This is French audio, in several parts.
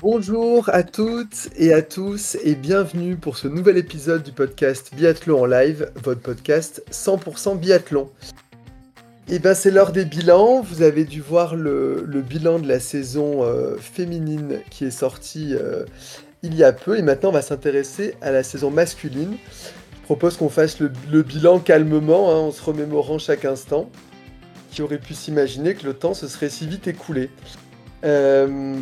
Bonjour à toutes et à tous et bienvenue pour ce nouvel épisode du podcast Biathlon en live, votre podcast 100% biathlon. Et ben c'est l'heure des bilans, vous avez dû voir le, bilan de la saison euh, féminine qui est sorti euh, il y a peu et maintenant on va s'intéresser à la saison masculine. Je propose qu'on fasse le, le bilan calmement, hein, en se remémorant chaque instant. Qui aurait pu s'imaginer que le temps se serait si vite écoulé. Euh,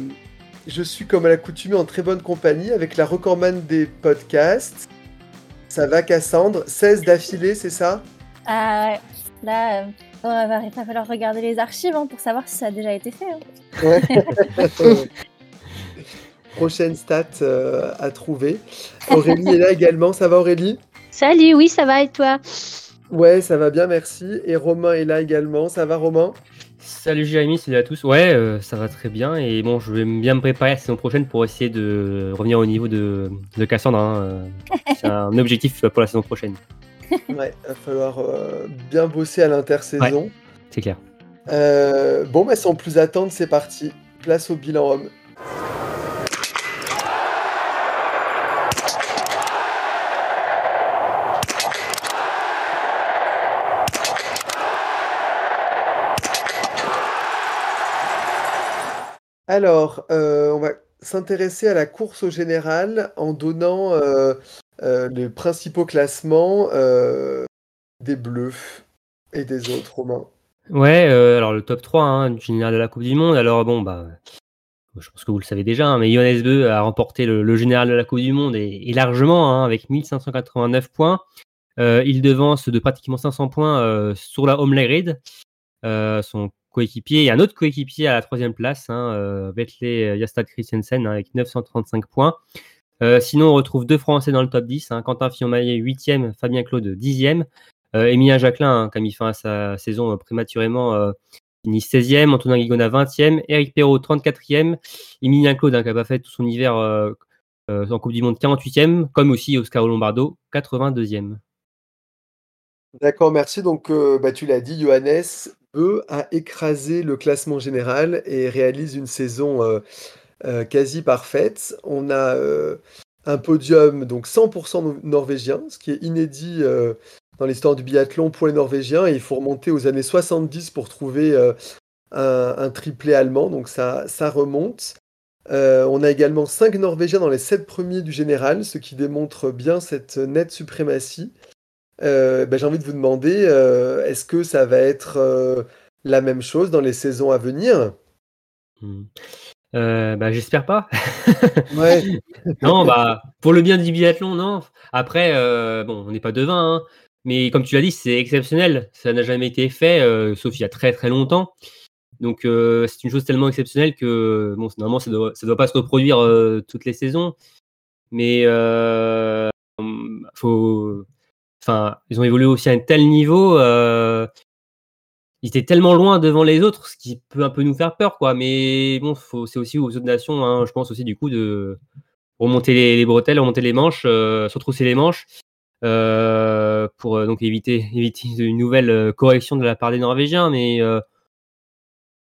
je suis comme à l'accoutumée en très bonne compagnie avec la recordman des podcasts. Ça va Cassandre? 16 d'affilée, c'est ça? Ah ouais, là, euh, il va, va falloir regarder les archives hein, pour savoir si ça a déjà été fait. hein. Prochaine stat euh, à trouver. Aurélie est là également, ça va Aurélie? Salut, oui, ça va et toi? Ouais, ça va bien, merci. Et Romain est là également, ça va Romain? Salut Jérémy, salut à tous. Ouais, euh, ça va très bien. Et bon, je vais bien me préparer la saison prochaine pour essayer de revenir au niveau de, de Cassandre. hein. Euh, C'est un objectif pour la saison prochaine, Ouais, va falloir euh, bien bosser à l'intersaison. c'est clair. Euh, bon, bah sans plus attendre, c'est parti. Place au bilan homme. Alors, euh, on va s'intéresser à la course au général en donnant euh, euh, les principaux classements des Bleus et des autres, Romain. Ouais, alors le top 3 hein, du général de la Coupe du Monde. Alors bon, bah, je pense que vous le savez déjà, hein, mais Johannes Beu a remporté le, général de la Coupe du Monde et, largement, hein, avec 1589 points. Il devance de pratiquement 500 points sur la home grid. Son coéquipier et un autre coéquipier à la troisième place, hein, euh, Vetle Yastad Christensen hein, avec 935 points. Euh, sinon, on retrouve deux Français dans le top 10. Hein, Quentin Fillon-Maillet, 8e, Fabien Claude, 10e. Euh, Emilien Jacquelin, hein, qui a mis fin à sa saison euh, prématurément, euh, finit 16e. Antonin Guigona, 20e. Eric Perrault, 34e. Emilien Claude, hein, qui n'a pas fait tout son hiver euh, euh, en Coupe du Monde, 48e. Comme aussi Oscar Lombardo, 82e. D'accord, merci. Donc, euh, bah, tu l'as dit, Johannes A écrasé le classement général et réalise une saison euh, euh, quasi parfaite. On a euh, un podium donc 100% no- norvégien, ce qui est inédit dans l'histoire du biathlon pour les Norvégiens. Et il faut remonter aux années 70 pour trouver un, triplé allemand, donc ça, remonte. On a également 5 Norvégiens dans les 7 premiers du général, ce qui démontre bien cette nette suprématie. Euh, ben, j'ai envie de vous demander, euh, est-ce que ça va être euh, la même chose dans les saisons à venir? Hmm. Bah, J'espère pas. Ouais, non, bah, pour le bien du biathlon, non. Après, bon, on n'est pas devin, hein, mais comme tu l'as dit, c'est exceptionnel. Ça n'a jamais été fait, sauf il y a très très longtemps. Donc, c'est une chose tellement exceptionnelle que, bon, normalement, ça doit, ça doit pas se reproduire toutes les saisons. Mais, faut, enfin, ils ont évolué aussi à un tel niveau. Euh, ils étaient tellement loin devant les autres, ce qui peut un peu nous faire peur, quoi. Mais bon, c'est aussi aux autres nations, hein, je pense aussi du coup de remonter les, les bretelles, remonter les manches, euh, se retrousser les manches, euh, pour donc éviter, éviter une nouvelle correction de la part des Norvégiens. Mais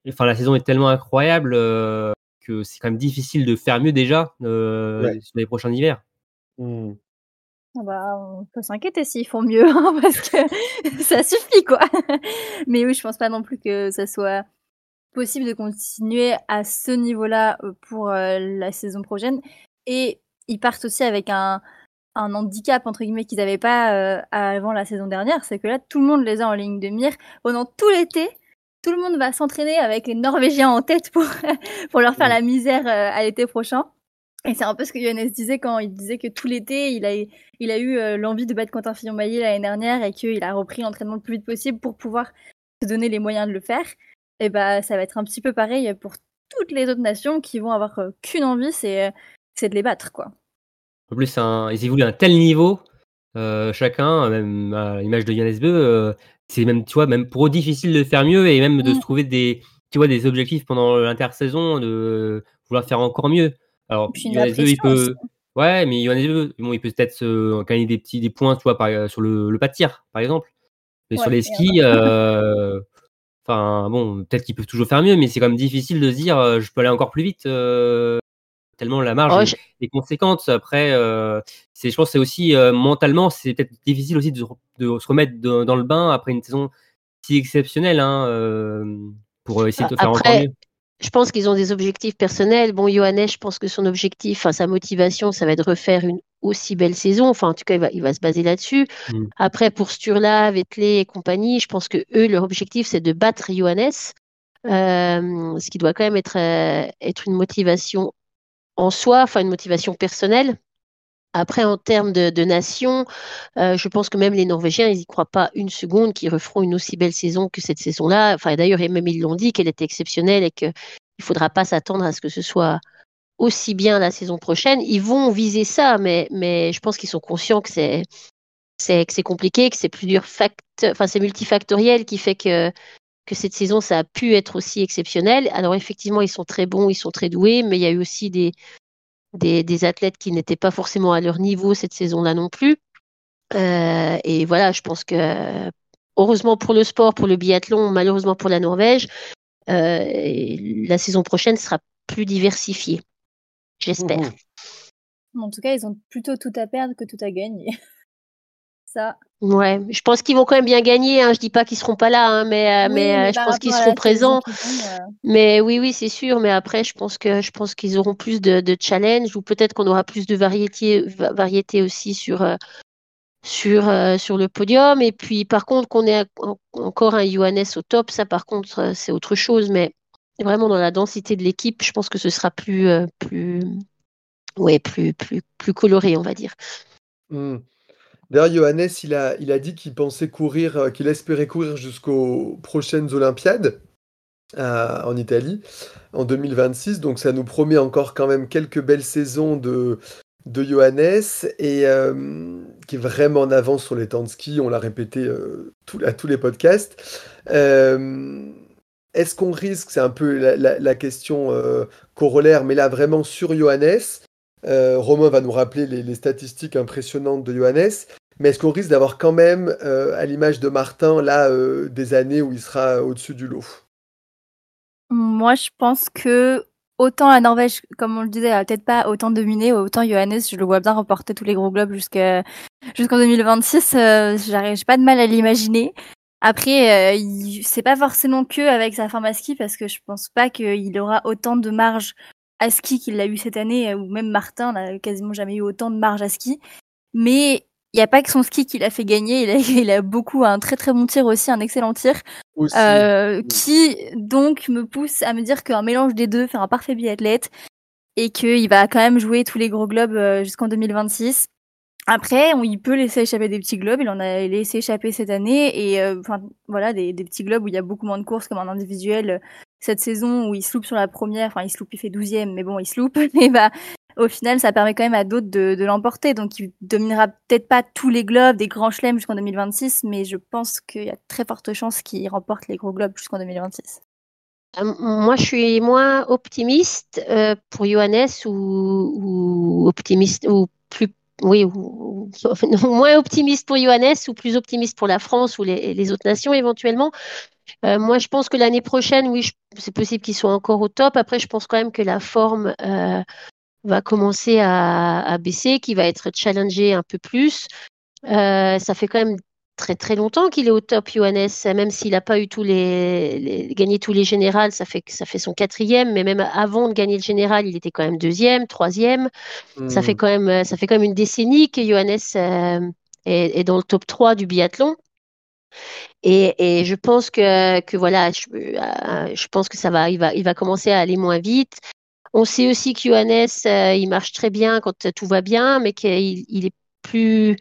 enfin, la saison est tellement incroyable que c'est quand même difficile de faire mieux déjà Ouais. sur les prochains hivers. Hmm. Bah, on peut s'inquiéter s'ils font mieux, hein, parce que ça suffit, quoi. Mais oui, je pense pas non plus que ça soit possible de continuer à ce niveau-là euh, pour euh, la saison prochaine. Et ils partent aussi avec un, un handicap, entre guillemets, qu'ils n'avaient pas euh, avant la saison dernière. C'est que là, tout le monde les a en ligne de mire. Pendant tout l'été, tout le monde va s'entraîner avec les Norvégiens en tête pour, pour leur faire la misère euh, à l'été prochain. Et c'est un peu ce que Johannes disait quand il disait que tout l'été, il a, il a eu euh, l'envie de battre Quentin Fillon-Maillet l'année dernière et qu'il a repris l'entraînement le plus vite possible pour pouvoir se donner les moyens de le faire. Et bah, ça va être un petit peu pareil pour toutes les autres nations qui vont avoir euh, qu'une envie, c'est, euh, c'est de les battre, quoi. En plus, un, ils évoluent à un tel niveau, euh, chacun, même à l'image de Yann Beu, c'est même, tu vois, même eux difficile de faire mieux et même de Mm. se trouver des, tu vois, des objectifs pendant l'intersaison, de vouloir faire encore mieux. Alors, Johannes il aussi. peut, ouais, mais Johannes Beu, bon, il peut peut-être se gagner des petits des points, tu vois, par- sur le, le pas de tir, par exemple. Mais sur les skis, euh, enfin, bon, peut-être qu'ils peuvent toujours faire mieux, mais c'est quand même difficile de se dire, euh, je peux aller encore plus vite, euh, tellement la marge Oh, est- je- est conséquente. Après, euh, c'est, je pense, que c'est aussi euh, mentalement, c'est peut-être difficile aussi de, se re- de se remettre de- dans le bain après une saison si exceptionnelle, hein, euh, pour essayer de faire encore Après, mieux. Je pense qu'ils ont des objectifs personnels. Bon, Johannes, je pense que son objectif, enfin sa motivation, ça va être de refaire une aussi belle saison. Enfin, en tout cas, il va, il va se baser là-dessus. Mm. Après, pour Sturla, Vettel et compagnie, je pense que eux, leur objectif, c'est de battre Johannes, euh, ce qui doit quand même être, euh, être une motivation en soi, enfin une motivation personnelle. Après, en termes de, de nation, euh, je pense que même les Norvégiens, ils n'y croient pas une seconde qu'ils referont une aussi belle saison que cette saison-là. Enfin, d'ailleurs, même ils l'ont dit qu'elle était exceptionnelle et qu'il ne faudra pas s'attendre à ce que ce soit aussi bien la saison prochaine. Ils vont viser ça, mais, je pense qu'ils sont conscients que c'est compliqué, que c'est plusieurs facteurs, c'est multifactoriel qui fait que que cette saison ça a pu être aussi exceptionnel. Alors effectivement, ils sont très bons, ils sont très doués, mais il y a eu aussi des des, des athlètes qui n'étaient pas forcément à leur niveau cette saison-là non plus. Euh, et voilà, je pense que heureusement pour le sport, pour le biathlon, malheureusement pour la Norvège, euh, la saison prochaine sera plus diversifiée. J'espère. Mhm. En tout cas, ils ont plutôt tout à perdre que tout à gagner. Ça. Ouais, je pense qu'ils vont quand même bien gagner. Hein. Je dis pas qu'ils seront pas là, hein, mais, euh, Oui, mais, euh, mais je pense qu'ils seront présents. euh, Mais oui, oui, c'est sûr. Mais après, je pense que je pense qu'ils auront plus de, de challenge ou peut-être qu'on aura plus de variété, va- variété aussi sur sur euh, sur le podium. Et puis, par contre, qu'on ait en- encore un Johannes au top, ça, par contre, c'est autre chose. Mais vraiment dans la densité de l'équipe, je pense que ce sera plus euh, plus ouais plus plus plus coloré, on va dire. Hmm. D'ailleurs, Johannes, il a, dit qu'il pensait courir, euh, qu'il espérait courir jusqu'aux prochaines Olympiades euh, en Italie en 2026. Donc, ça nous promet encore quand même quelques belles saisons de, de Johannes et euh, qui est vraiment en avance sur les temps de ski. On l'a répété à tous les podcasts. Est-ce qu'on risque, c'est un peu la, question corollaire, mais là vraiment sur Johannes, Romain va nous rappeler les, les statistiques impressionnantes de Johannes, mais est-ce qu'on risque d'avoir quand même, euh, à l'image de Martin, là, euh, des années où il sera au-dessus du lot? Moi, je pense que autant la Norvège, comme on le disait, a peut-être pas autant dominé, autant Johannes, je le vois bien remporter tous les gros globes jusqu'à jusqu'en 2026. Euh, J'ai pas de mal à l'imaginer. Après, euh, c'est pas forcément que avec sa forme à ski, parce que je pense pas qu'il aura autant de marge à ski qu'il l'a eu cette année, ou même Martin n'a quasiment jamais eu autant de marge à ski. Mais il n'y a pas que son ski qui l'a fait gagner, il a, il a beaucoup un très très bon tir aussi, un excellent tir. aussi. Euh, qui donc me pousse à me dire qu'un mélange des deux fait un parfait biathlète et qu'il va quand même jouer tous les gros globes euh, jusqu'en 2026. Après, on, il peut laisser échapper des petits globes, il en a laissé échapper cette année. Et euh, enfin voilà des, des petits globes où il y a beaucoup moins de courses comme en individuel euh, cette saison où il se loupe sur la première, enfin il se loupe, il fait 12e mais bon il se loupe. Et bah au final ça permet quand même à d'autres de, l'emporter donc il dominera peut-être pas tous les globes des grands chelems jusqu'en 2026 mais je pense qu'il y a très forte chance qu'il remporte les gros globes jusqu'en 2026. Euh, Moi, je suis moins optimiste euh, pour Johannes ou, optimiste ou plus oui ou, moins optimiste pour Johannes ou plus optimiste pour la France ou les, autres nations éventuellement. Euh, moi, je pense que l'année prochaine, oui, c'est possible qu'ils soient encore au top. Après, je pense quand même que la forme va commencer à, à baisser, qu'il va être challengé un peu plus. Euh, ça fait quand même très très longtemps qu'il est au top, Johannes, même s'il n'a pas eu tous les, les- gagné tous les générales, ça fait ça fait son quatrième, mais même avant de gagner le général, il était quand même deuxième, troisième. Ça Hmm. fait quand même ça fait quand même une décennie que Johannes euh, est, est dans le top 3 du biathlon. Et, et je pense que, que voilà, je, euh, je pense que ça va, il va, il va commencer à aller moins vite. On sait aussi que Johannes, euh, il marche très bien quand tout va bien, mais qu'il il est plus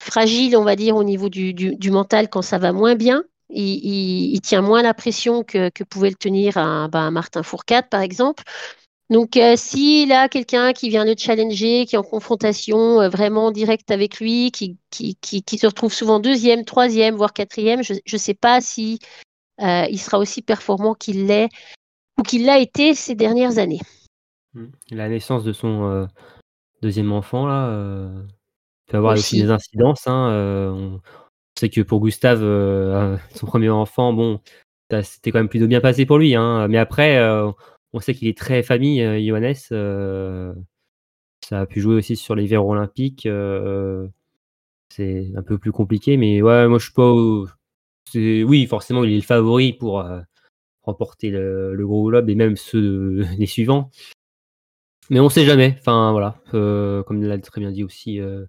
fragile, on va dire, au niveau du, mental quand ça va moins bien. Il, tient moins la pression que, pouvait le tenir un, ben, Martin Fourcade, par exemple. Donc, euh, s'il a quelqu'un qui vient le challenger, qui est en confrontation euh, vraiment directe avec lui, qui, se retrouve souvent deuxième, troisième, voire quatrième, je ne sais pas si euh, sera aussi performant qu'il l'est ou qu'il l'a été ces dernières années. Mm. La naissance de son euh, deuxième enfant, là, euh, peut avoir aussi, Aussi. des incidences. Hein, euh, on sait que pour Gustave, euh, son premier enfant, bon, ça s'était quand même plutôt bien passé pour lui. Hein, mais après, on sait qu'il est très famille, Johannes. ça a pu jouer aussi sur les verres olympiques. c'est un peu plus compliqué, mais ouais, moi je suis pas. au- Oui, forcément, il est le favori pour remporter le, le gros globe et même ceux des suivants. Mais on sait jamais. Enfin voilà, euh, comme l'a très bien dit aussi euh,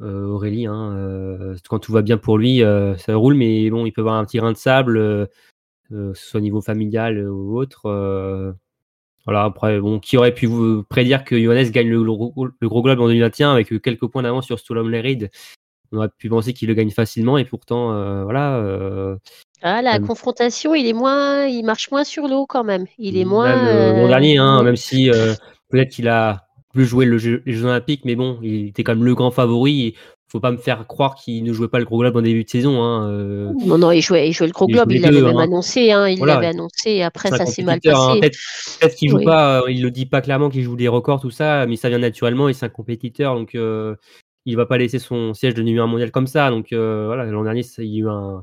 euh, Aurélie, hein, quand tout va bien pour lui, ça roule. Mais bon, il peut avoir un petit grain de sable, que ce soit au niveau familial ou autre. voilà. Après, bon, qui aurait pu vous prédire que Johannes gagne le, gros- le gros globe en 2021 avec quelques points d'avance sur Stolom Lerid On aurait pu penser qu'il le gagne facilement et pourtant, euh, voilà. euh, Ah, la confrontation, il est moins, il marche moins sur l'eau quand même. Il est moins. Même l'an dernier, hein, même si peut-être qu'il a plus joué le jeu- les Jeux Olympiques, mais bon, il était quand même le grand favori. et Faut pas me faire croire qu'il ne jouait pas le gros globe en début de saison. Hein, euh, Non, non, il jouait, il jouait le gros Il globe, il l'avait même hein. annoncé, hein, il Voilà. l'avait annoncé, et après ça s'est mal hein. passé. Peut-être qu'il joue Oui. pas, euh, il le dit pas clairement qu'il joue des records, tout ça, mais ça vient naturellement et c'est un compétiteur, donc euh, il va pas laisser son siège de numéro un mondial comme ça. Donc euh, voilà, l'an dernier, il y a eu un-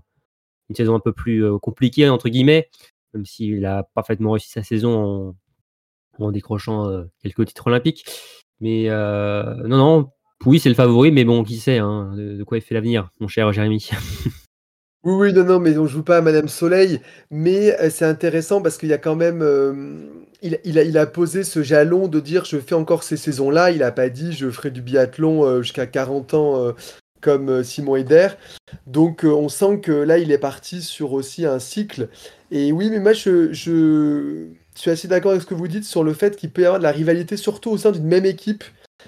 une saison un peu plus euh, compliquée, entre guillemets, même s'il a parfaitement réussi sa saison en, en décrochant euh, quelques titres olympiques. Mais euh, non, non, oui, c'est le favori, mais bon, qui sait hein, de, quoi il fait l'avenir, mon cher Jérémy. Oui, oui, non, non, mais on joue pas à Madame Soleil, mais euh, c'est intéressant parce qu'il y a quand même, il, a, posé ce jalon de dire je fais encore ces saisons-là. Il a pas dit je ferai du biathlon jusqu'à 40 ans comme Simon Eder. Donc on sent que là il est parti sur aussi un cycle. Et oui, mais moi je suis assez d'accord avec ce que vous dites sur le fait qu'il peut y avoir de la rivalité, surtout au sein d'une même équipe.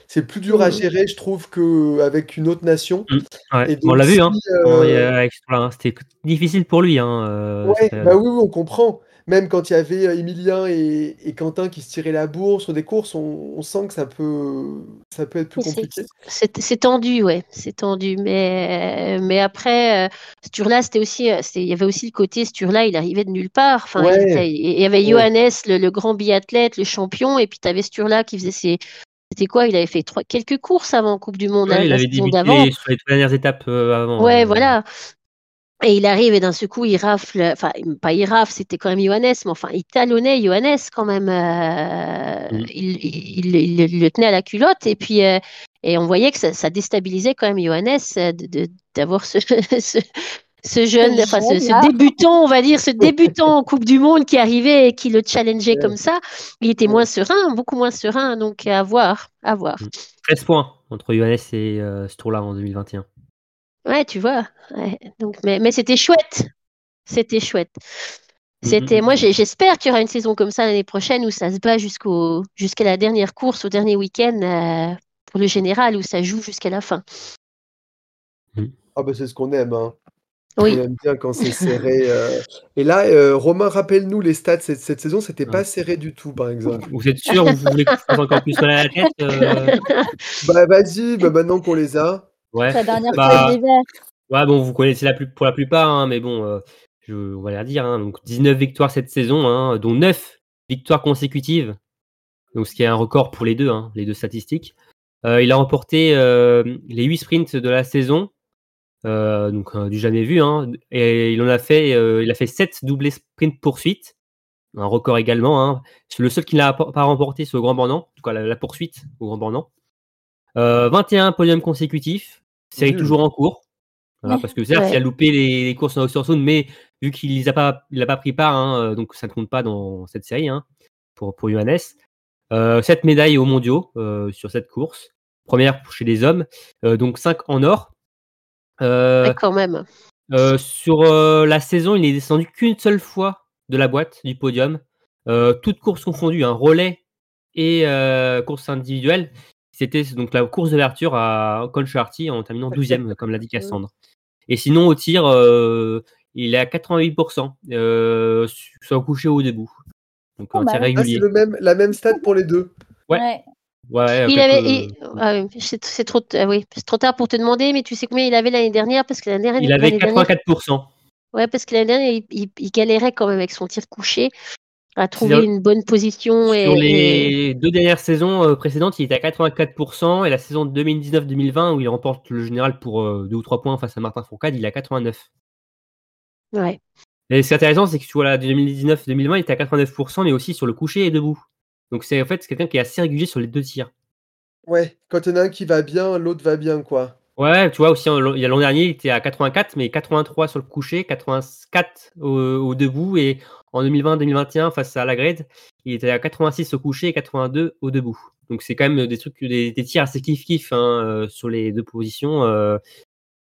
C'est plus dur à Mhm. gérer, je trouve, qu'avec une autre nation. Ouais, Et on l'a vu, si, hein. euh, C'était difficile pour lui. Hein, euh, Ouais, bah oui, oui, on comprend. Même quand il y avait euh, Emilien et, et Quentin qui se tiraient la bourre sur des courses, on, on sent que ça peut, ça peut être plus compliqué. C'est tendu, ouais, c'est tendu. Mais, mais après, euh, ce tour-là, c'était aussi, euh, c'était- il y avait aussi le côté, ce tour-là, il arrivait de nulle part. Enfin, il, Ouais. était- il y avait Ouais. Johannes, le, le grand biathlète, le champion, et puis tu avais ce tour-là qui faisait ses. C'était quoi? Il avait fait trois, quelques courses avant Coupe du Monde, Ouais, hein, il avait débuté d'avant. sur les dernières étapes euh, avant. Ouais, euh, voilà. Et il arrive et d'un seul coup, il rafle, enfin, pas il rafle, c'était quand même Johannes, mais enfin, il talonnait Johannes quand même. euh, Mhm. il, il, il- il le tenait à la culotte et puis, euh, et on voyait que ça, ça déstabilisait quand même Johannes euh, d'avoir ce, ce, ce jeune, enfin, ce, débutant, on va dire, ce débutant en Coupe du Monde qui arrivait et qui le challengeait comme ça. Il était moins serein, beaucoup moins serein, donc à voir, à voir. 13 points entre Johannes et euh, ce tour-là en 2021. Ouais, tu vois. Ouais, donc, mais, mais c'était chouette. C'était chouette. Mhm. C'était, moi, j'ai- j'espère qu'il y aura une saison comme ça l'année prochaine où ça se bat jusqu'au, jusqu'à la dernière course, au dernier week-end euh, pour le général, où ça joue jusqu'à la fin. Ah bah c'est ce qu'on aime, hein. Oui. On aime bien quand c'est serré. euh. Et là, euh, Romain, rappelle-nous les stats cette, cette saison, c'était pas Ouais. serré du tout, par exemple. Vous êtes sûr Vous voulez que je fasse encore plus à la tête euh, Bah vas-y, bah, maintenant qu'on les a. Ouais. Sa dernière Bah, d'hiver. Ouais, bon, vous connaissez la plus, pour la plupart, hein, mais bon, euh, je, on va les redire. Hein, donc 19 victoires cette saison, hein, dont 9 victoires consécutives. Donc ce qui est un record pour les deux, les deux statistiques. Euh, il a remporté euh, les 8 sprints de la saison, donc du jamais vu. Et il en a fait, il a fait 7 doublés sprint poursuite, un record également. C'est le seul qui n'a pas remporté, c'est au Grand Bornand, en tout cas la, la poursuite au Grand Bornand. Euh, 21 podiums consécutifs, série toujours en cours. Voilà, parce que certes, Ouais. il a loupé les, les courses en Oxford mais vu qu'il n'a pas, il a pas pris part, hein, euh, donc ça ne compte pas dans cette série hein, pour, pour Johannes. Euh, 7 médailles aux mondiaux euh, sur cette course. Première chez les hommes, euh, donc 5 en or. Euh, Ouais, quand même. euh, sur euh, la saison, il est descendu qu'une seule fois de la boîte du podium. Euh, toutes courses confondues, hein, relais et euh, course individuelle. C'était donc la course d'ouverture à Colcharty en terminant 12e, comme l'a dit Cassandre. Et sinon, au tir, euh, il est à 88%, euh, soit au coucher ou au debout. Donc Pas un tir mal. Ah, c'est régulier. le même, la même stat pour les deux. Ouais. Ouais, Il quelques- avait, il- ah c'est c'est trop, ah oui, c'est trop tard pour te demander, mais tu sais combien il avait l'année dernière parce que l'année dernière, il avait l'année dernière- 84%. ouais, parce que l'année dernière, il, il- il galérait quand même avec son tir couché à trouver une bonne position et, Sur et- les deux dernières saisons euh, précédentes, il était à 84%, et la saison 2019-2020, où il remporte le général pour euh, deux ou trois points face à Martin Fourcade, il est à 89. ouais. Et ce qui est intéressant, c'est que tu vois, là, 2019-2020, il était à 89%, mais aussi sur le coucher et debout. Donc c'est en fait c'est quelqu'un qui est assez régulier sur les deux tirs. Ouais, quand il y en a un qui va bien, l'autre va bien, quoi. Ouais, tu vois, aussi, il y a l'an dernier, il était à 84, mais 83 sur le coucher, 84 au, au debout, et en 2020-2021, face à la grade, il était à 86 au coucher et 82 au debout. Donc c'est quand même des trucs, des, des tirs assez kiff-kiff hein, euh, sur les deux positions. euh,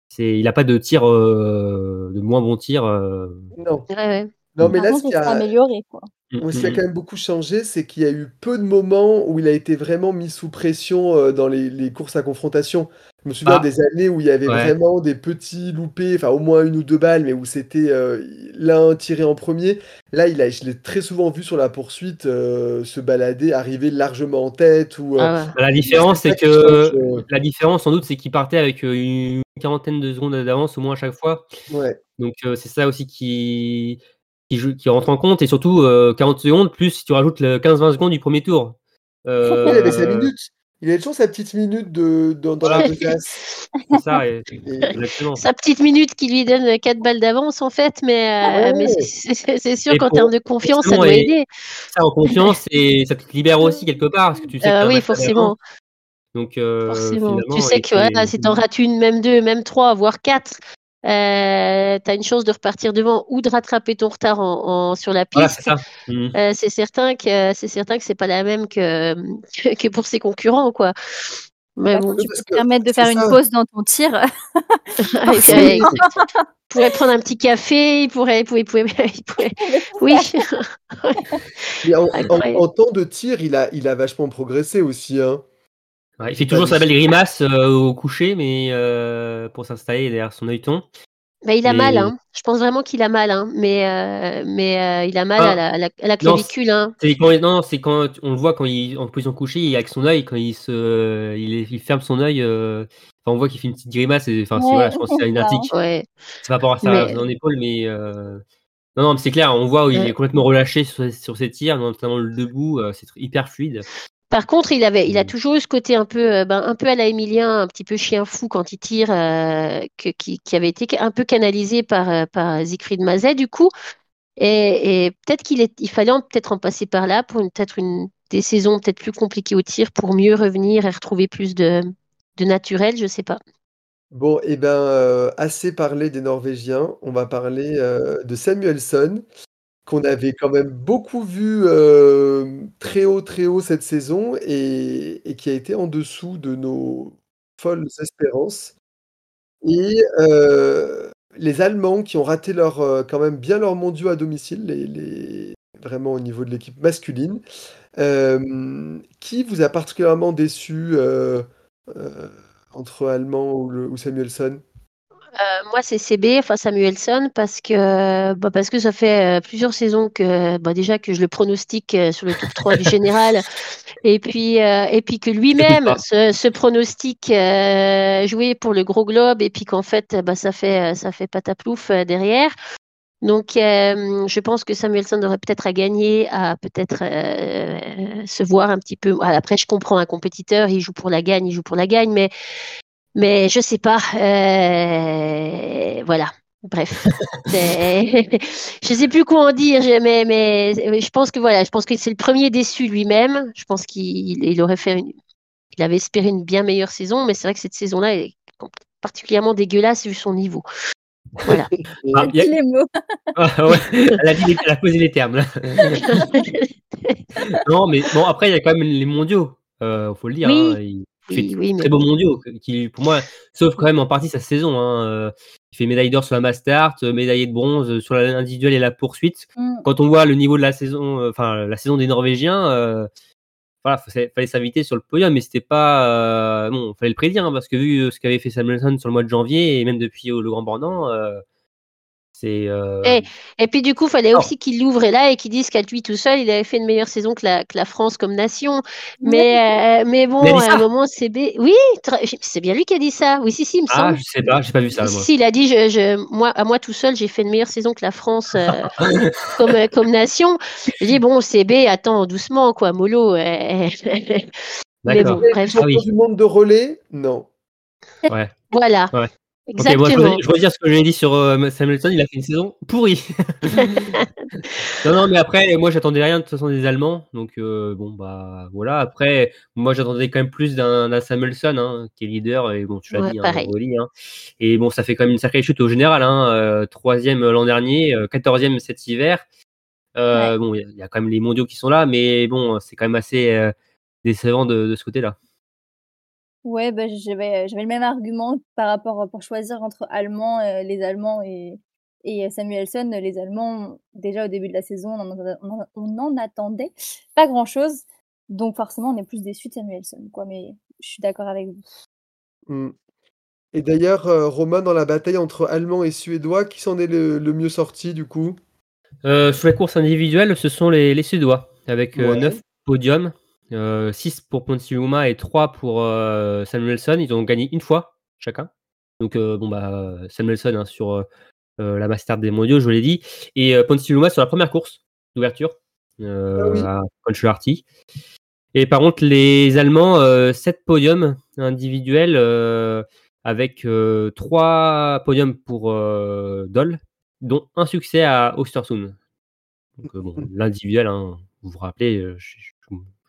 c'est, il n'a pas de tir, euh, de moins bon tir. euh. Non. Ouais, ouais. Non, mais Par là, ce contre, qui il s'est a, amélioré, quoi. où ce qui a quand même beaucoup changé, c'est qu'il y a eu peu de moments où il a été vraiment mis sous pression euh, dans les, les courses à confrontation. Je me souviens Ah. des années où il y avait Ouais. vraiment des petits loupés, enfin au moins une ou deux balles, mais où c'était euh, l'un tiré en premier. Là, il a, je l'ai très souvent vu sur la poursuite euh, se balader, arriver largement en tête. Ou, euh, Ah ouais. La différence, c'est que change, la différence, sans doute, c'est qu'il partait avec une quarantaine de secondes d'avance au moins à chaque fois. ouais. Donc euh, c'est ça aussi qui, qui, rentre en compte. Et surtout, euh, 40 secondes, plus si tu rajoutes le 15-20 secondes du premier tour. Euh, Il avait sa minute. Il avait toujours sa petite minute de, dans, dans la. C'est ça, et-. Sa petite minute qui lui donne 4 balles d'avance en fait, mais, euh, Ouais. mais c'est- sûr qu'en termes de confiance, ça doit aider. Ça en confiance et ça te libère aussi quelque part parce que tu sais Euh, oui, forcément. Donc euh, Forcément. Tu sais que c'est- si t'en rates une, même deux, même trois, voire quatre, euh, t'as une chance de repartir devant ou de rattraper ton retard en, en- sur la Voilà, c'est piste. Mhm. Euh, c'est certain que c'est certain que c'est pas la même que, que pour ses concurrents, quoi. Mais Bah, bon, tu peux te permettre de faire une ça. pause dans ton tir. il pourrait prendre un petit café, il pourrait, il pourrait, il pourrait, il pourrait- oui. En, en temps de tir, il a, il a vachement progressé aussi. Hein. Ouais, il fait toujours sa belle grimace euh, au coucher, mais euh, pour s'installer derrière son œilleton. Bah, il a Mais- mal, hein. Je pense vraiment qu'il a mal, hein. Mais, euh, mais euh, il a mal Ah. à, la, à la- à la Non, clavicule, hein. C'est quand non, non, c'est quand on le voit quand il en position couchée, il avec son œil quand il se, il, est- il ferme son œil. euh, enfin, on voit qu'il fait une petite grimace. Et, enfin, c'est Ouais, voilà, je pense que c'est une article. Ouais. C'est par rapport à sa Mais- son épaule, mais euh, non, non, mais c'est clair. On voit où il est complètement relâché sur, sur ses tirs, notamment le debout. euh, c'est hyper fluide. Par contre, il avait, il a Mm. toujours eu ce côté un peu, euh, ben, un peu à la Emilien, un petit peu chien fou quand il tire, euh, que- qui, qui avait été un peu canalisé par, euh, par Siegfried Mazet, du coup. Et, et peut-être qu'il est, il fallait en- peut-être en passer par là pour peut-être une, des saisons peut-être plus compliquées au tir pour mieux revenir et retrouver plus de, de naturel, je sais pas. Bon, et ben, euh, assez parlé des Norvégiens. On va parler euh, de Samuelsson, qu'on avait quand même beaucoup vu euh, très haut, très haut cette saison et, qui a été en dessous de nos folles espérances. Et euh, les Allemands qui ont raté leur, euh, quand même bien leur mondiaux à domicile, vraiment au niveau de l'équipe masculine. Qui vous a particulièrement déçu entre Allemands ou, Samuelsson? Euh, moi, c'est CB, enfin Samuelson, parce que, bah, parce que ça fait euh, plusieurs saisons que bah, déjà que je le pronostique euh, sur le top 3 du général, et puis, euh, et puis que lui-même se pronostique euh, jouer pour le gros globe, et puis qu'en fait, bah, ça fait, ça fait pataplouf derrière. Donc, euh, je pense que Samuelson aurait peut-être à gagner, à peut-être euh, se voir un petit peu. Après, je comprends un compétiteur, il joue pour la gagne, il joue pour la gagne, mais mais je sais pas. euh, voilà. Bref. Je sais plus quoi en dire, mais, mais je pense que voilà, je pense que c'est le premier déçu lui-même. Je pense qu'il il aurait fait une, il avait espéré une bien meilleure saison, mais c'est vrai que cette saison-là est particulièrement dégueulasse vu son niveau. Voilà. Ah, il a- Les mots. Ah, ouais, elle, a dit- elle a posé les termes. là. non, mais bon, après, il y a quand même les mondiaux. Euh, faut le dire. Oui. hein, il fait Oui, mais très beaux mondiaux. Qui, pour moi, sauf quand même en partie sa saison. hein, euh, Il fait médaille d'or sur la Mastart, euh, médaillé de bronze sur l'individuel et la poursuite. Mm. Quand on voit le niveau de la saison, euh, enfin la saison des Norvégiens, euh, voilà, fallait, fallait s'inviter sur le podium, mais c'était pas euh, bon, fallait le prédire hein, parce que vu euh, ce qu'avait fait Samuelson sur le mois de janvier et même depuis euh, le Grand Bornand, euh. Euh, Eh, Et puis du coup, il fallait Oh. aussi qu'il l'ouvre là et qu'il dise qu'à lui tout seul, il avait fait une meilleure saison que la, que la France comme nation. Mais, euh, mais bon, a dit à un moment, CB. Oui, tra- c'est bien lui qui a dit ça. Oui, si, si, il me Ah, semble. je sais pas, j'ai pas vu ça Si, moi. si, il a dit, je, je- moi, à moi tout seul, j'ai fait une meilleure saison que la France euh, comme, euh, comme nation. J'ai dit, bon, CB, attends, doucement, quoi, mollo. euh, mais D'accord. bon, bref, Ah oui. Du monde de relais Non. Ouais. voilà. Ouais. Exactement. moi, je, je redire ce que j'ai dit sur euh, Samuelson, il a fait une saison pourrie. non, non, mais après, moi, j'attendais rien de toute façon des Allemands. Donc, euh, bon, bah, voilà. Après, moi, j'attendais quand même plus d'un Samuelson, hein, qui est leader. Et bon, tu l'as Ouais, dit, hein. Oli, hein. Et bon, ça fait quand même une sacrée chute au général. Hein, euh, troisième l'an dernier, quatorzième cet hiver. Bon, il y, a- il y a quand même les mondiaux qui sont là, mais bon, c'est quand même assez décevant de, de ce côté-là. Ouais, bah, j'avais, j'avais le même argument par rapport pour choisir entre Allemands, euh, les Allemands et, et Samuelson. Les Allemands, déjà au début de la saison, on en, on en- on en attendait pas grand-chose. Donc forcément, on est plus déçus de Samuelson. Quoi, mais je suis d'accord avec vous. Hmm. Et d'ailleurs, euh, Romain, dans la bataille entre Allemands et Suédois, qui s'en est le, le mieux sorti du coup? Euh, sur les courses individuelles, ce sont les, les Suédois, avec euh, Ouais. 9 podiums, 6 pour Ponsiuma et 3 pour euh, Samuelson. Ils ont gagné une fois chacun. Donc, euh, bon, bah, Samuelson hein, sur euh, euh, la Master des mondiaux, je l'ai dit, et euh, Ponsiuma sur la première course d'ouverture euh, Ah oui. à Conchuarty. Et par contre, les Allemands, 7 podiums individuels, euh, avec 3 podiums pour euh, Doll, dont un succès à Ostersund. Donc, euh, bon, l'individuel, hein, vous vous rappelez, euh, je,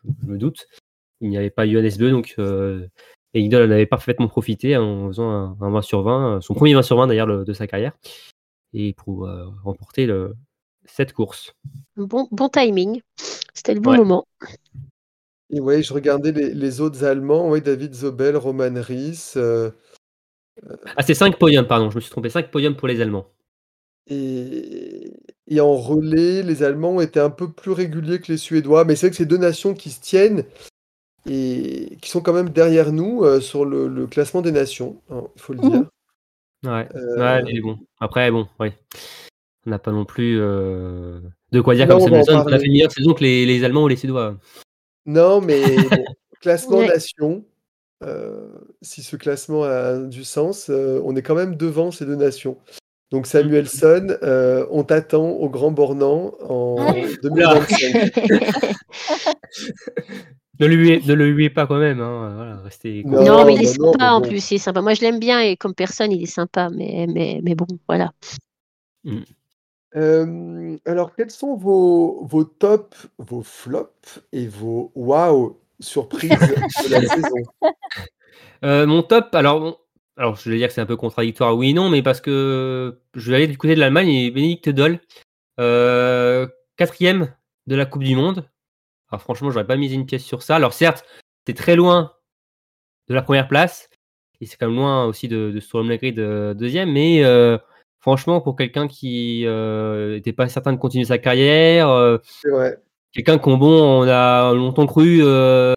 je- me doute, il n'y avait pas Johannes Beu, donc euh, et en avait parfaitement profité en faisant un, un 20 sur 20, son premier 20 sur 20 d'ailleurs le- de sa carrière, et pour euh, remporter le, cette course. Bon, bon timing. C'était le bon Ouais. moment. Et ouais, je regardais les, les autres Allemands, ouais, David Zobel, Roman Ries, euh, Ah, c'est 5 podiums, pardon, je me suis trompé, 5 podiums pour les Allemands. Et, et en relais, les Allemands étaient un peu plus réguliers que les Suédois, mais c'est vrai que c'est deux nations qui se tiennent et qui sont quand même derrière nous euh, sur le, le classement des nations, hein, il faut le Mhm. dire. Ouais, Euh, ouais, mais bon. Après, bon, ouais. On n'a pas non plus euh, de quoi dire Non, comme Samuelson, on a fait une meilleure saison que les, les Allemands ou les Suédois. Non, mais bon, classement Ouais. nation, euh, si ce classement a du sens, euh, on est quand même devant ces deux nations. Donc Samuelson, euh, on t'attend au Grand Bornand en 2025. Ne le huez, ne le huez pas quand même, hein. Voilà, restez. Non, Non, mais il est non, sympa en bon. plus, il est sympa. Moi, je l'aime bien et comme personne, il est sympa. Mais, mais, mais bon, voilà. Euh, alors, quels sont vos, vos tops, vos flops et vos wow surprises de la saison? Euh, mon top, alors, alors je vais dire que c'est un peu contradictoire, oui et non, mais parce que je vais aller du côté de l'Allemagne et Bénédicte Doll, euh, quatrième de la Coupe du Monde. Alors franchement, j'aurais pas mis une pièce sur ça. Alors certes, c'est très loin de la première place, et c'est quand même loin aussi de, de Lagrid euh, deuxième, mais euh, franchement, pour quelqu'un qui n'était pas certain de continuer sa carrière, euh, quelqu'un qu'on bon, on a longtemps cru euh,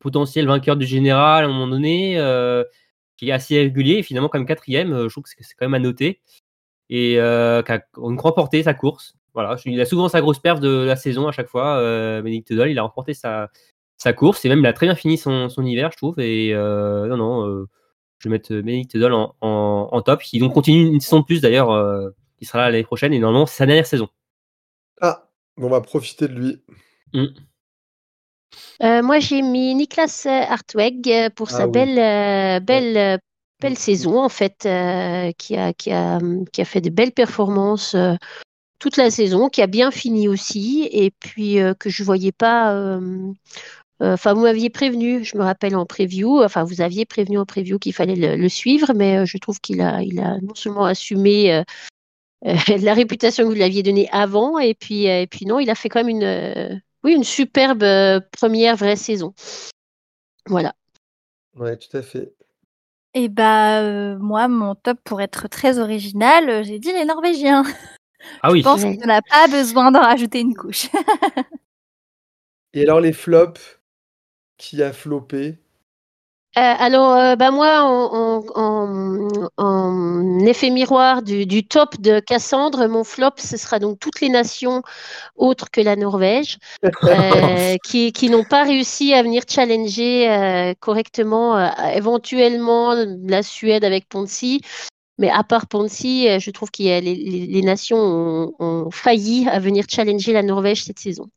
potentiel vainqueur du général à un moment donné, euh, qui est assez régulier, et finalement comme quatrième, euh, je trouve que c'est quand même à noter, et euh, qui a une grande portée sa course. Voilà, il a souvent sa grosse perf de la saison à chaque fois. Euh, Bénédicte Doll, il a remporté sa, sa course, et même il a très bien fini son, son hiver, je trouve. Et euh, non, non, euh, je vais mettre Bénédicte Doll en, en, en top. Il donc continue une saison de plus d'ailleurs, qui sera là l'année prochaine, et normalement c'est sa dernière saison. Ah, on va profiter de lui. Euh, moi, j'ai mis Niklas Hartweg euh, pour Ah sa oui. belle, euh, belle, belle saison, en fait, euh, qui a, qui a, qui a fait de belles performances toute la saison, qui a bien fini aussi, et puis que je voyais pas. Enfin, vous m'aviez prévenu, je me rappelle en preview, enfin, vous aviez prévenu en preview qu'il fallait le, le suivre, mais je trouve qu'il a, il a non seulement assumé la réputation que vous lui aviez donnée avant, et puis, et puis non, il a fait quand même une, oui, une superbe euh, première vraie saison. Voilà. Ouais, tout à fait. Et bah, euh, moi, mon top, pour être très original, euh, j'ai dit les Norvégiens. Ah oui, Je pense qu'on n'a pas besoin d'en rajouter une couche. Et alors les flops, qui a floppé Euh, alors, euh, bah moi, en, en- effet miroir du, du top de Cassandre, mon flop, ce sera donc toutes les nations autres que la Norvège, euh, qui, qui n'ont pas réussi à venir challenger euh, correctement, euh, éventuellement la Suède avec Ponzi. Mais à part Ponzi, euh, je trouve que les, les, les nations ont, ont failli à venir challenger la Norvège cette saison.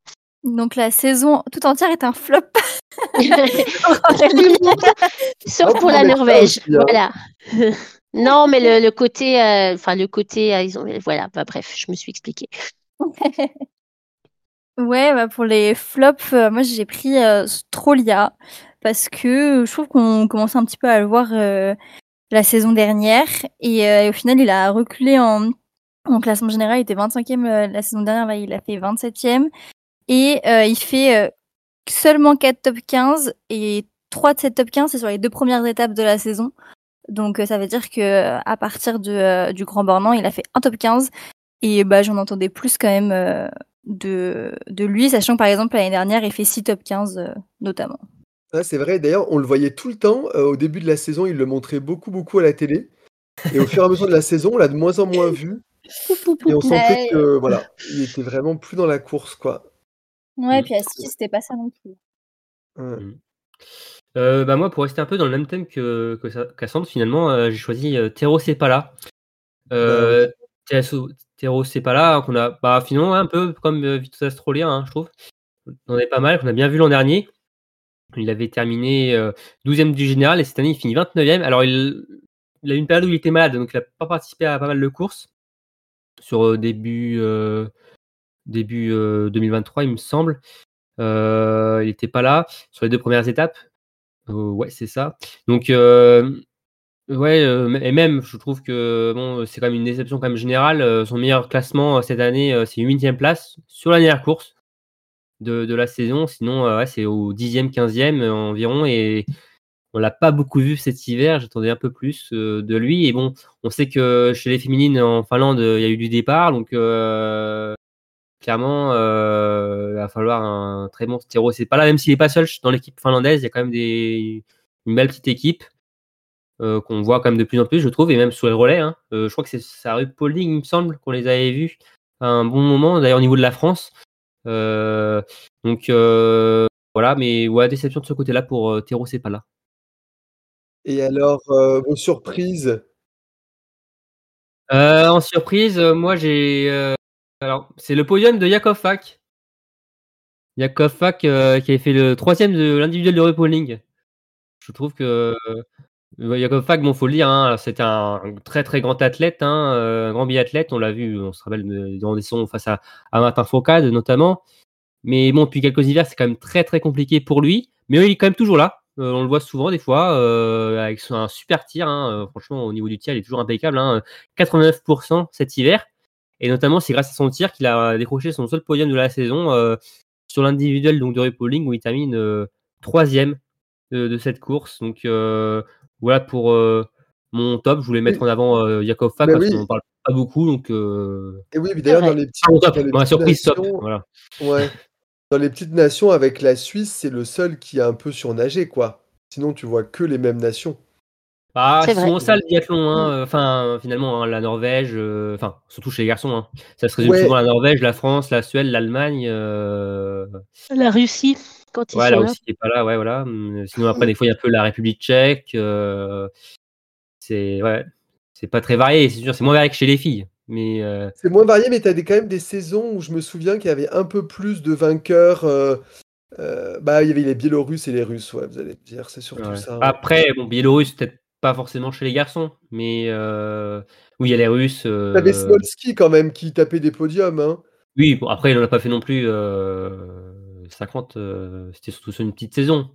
Donc la saison tout entière est un flop. Sauf pour la Norvège, voilà. non, mais le, le côté, euh, enfin le côté, euh, ils ont, voilà, bah, bref, je me suis expliquée. Ouais, bah pour les flops, euh, moi j'ai pris euh, Strolia parce que je trouve qu'on commençait un petit peu à le voir euh, la saison dernière et, euh, et au final il a reculé en, en classement général, il était 25e euh, la saison dernière, là il a fait 27e et euh, il fait euh, seulement 4 top 15 et 3 de ces top 15 c'est sur les deux premières étapes de la saison. Donc euh, ça veut dire que à partir de, euh, du Grand Bornand, il a fait un top 15 et bah j'en entendais plus quand même euh, de, de lui, sachant que par exemple l'année dernière, il fait 6 top 15 euh, notamment. Ah, c'est vrai, d'ailleurs, on le voyait tout le temps. euh, au début de la saison, il le montrait beaucoup, beaucoup à la télé. Et au fur et à mesure de la saison, on l'a de moins en moins vu. Et on sentait que, voilà, il était vraiment plus dans la course, quoi. Ouais, puis à ski, c'était pas ça non plus. Ouais. Euh, bah moi, pour rester un peu dans le même thème que, que Cassandre, finalement, euh, j'ai choisi euh, Tero Sepala. Euh, Tero- Tero Sepala, qu'on a bah, finalement un peu comme euh, Vitus Astrolia, hein, je trouve. On en est pas mal, qu'on a bien vu l'an dernier. Il avait terminé euh, 12e du général et cette année il finit 29e. Alors il, il a eu une période où il était malade, donc il n'a pas participé à pas mal de courses sur début, euh, début euh, 2023, il me semble. Euh, il n'était pas là sur les deux premières étapes. Euh, ouais, c'est ça. Donc, euh, ouais, euh, et même, je trouve que bon, c'est quand même une déception quand même générale. Euh, son meilleur classement euh, cette année, euh, c'est une huitième place sur la dernière course de, de la saison. Sinon, euh, c'est au dixième, quinzième euh, environ. Et on l'a pas beaucoup vu cet hiver. J'attendais un peu plus euh, de lui. Et bon, on sait que chez les féminines en Finlande, il y a eu du départ. Donc, euh, clairement, euh, il va falloir un très bon stéro. C'est pas là, même s'il est pas seul dans l'équipe finlandaise, il y a quand même des, une belle petite équipe euh, qu'on voit quand même de plus en plus, je trouve, et même sur les relais. Hein. Euh, je crois que c'est ça rue Paulding, il me semble, qu'on les avait vus à un bon moment, d'ailleurs au niveau de la France. Donc voilà, mais ouais, déception de ce côté-là pour Théro, c'est pas là. Et alors, vos surprises? En surprise, moi j'ai. Euh, alors, c'est le podium de Yakov Fak. Yakov Fak euh, qui avait fait le troisième de l'individuel de repolling. Je trouve que euh, Yakov Fak, bon, faut le dire, hein, un très très grand athlète, hein, euh, un grand biathlète. On l'a vu, on se rappelle dans des sons face à, Martin Fourcade notamment. Mais bon, depuis quelques hivers, c'est quand même très très compliqué pour lui. Mais il est quand même toujours là. Euh, on le voit souvent des fois euh, avec un super tir. hein. Euh, franchement, au niveau du tir, il est toujours impeccable. hein. 89% cet hiver. Et notamment, c'est grâce à son tir qu'il a décroché son seul podium de la saison euh, sur l'individuel donc de repolling où il termine euh, troisième de, de cette course. Donc euh, voilà pour euh, mon top. Je voulais mettre en avant euh, Yakov Fak parce oui. qu'on en parle pas beaucoup. Donc euh, Et oui, mais d'ailleurs, dans les petites, ah, mon top, dans les ma petites surprise top. nations, Voilà. ouais. Dans les petites nations avec la Suisse, c'est le seul qui a un peu surnagé, quoi. Sinon, tu vois que les mêmes nations. Bah, C'est souvent ça le biathlon. hein. Euh, Enfin, finalement, hein, la Norvège, euh, enfin, surtout chez les garçons, hein. ça se résume Ouais. souvent à la Norvège, la France, la Suède, l'Allemagne. euh, La Russie, quand ils Ouais, sont là là. aussi, qui est pas là, ouais, voilà. Hum, Sinon, après, des fois, il y a un peu la République tchèque. euh, c'est ouais, c'est pas très varié, c'est sûr. C'est moins varié que chez les filles. Mais euh, C'est moins varié, mais tu as des, quand même des saisons où je me souviens qu'il y avait un peu plus de vainqueurs. euh, euh, bah, il y avait les Biélorusses et les Russes, ouais, vous allez me dire, c'est surtout ouais. ça. hein. après, bon, Biélorusse, peut-être pas forcément chez les garçons, mais euh, oui, il y a les Russes. euh, T'avais Smolski quand même qui tapait des podiums. Hein. Oui, bon, après, il n'en a pas fait non plus euh, 50. euh, C'était surtout sur une petite saison.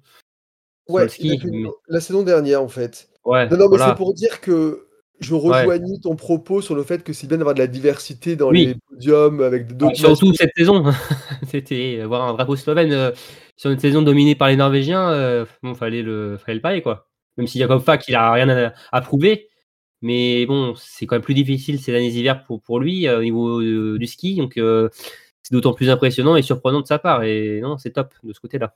Ouais, Smolski, mais- la saison dernière en fait. Ouais, Non, non, mais c'est pour dire que je rejoignais ton propos sur le fait que c'est bien d'avoir de la diversité dans Oui. les podiums avec Ah, d'autres surtout nations. cette saison, c'était voir un drapeau slovène euh, sur une saison dominée par les Norvégiens, euh, bon, fallait le, fallait le quoi. Même si Jakob Fak, il a rien à, à prouver, mais bon, c'est quand même plus difficile ces années hiver pour, pour lui euh, au niveau euh, du ski, donc euh, c'est d'autant plus impressionnant et surprenant de sa part. Et non, c'est top de ce côté-là.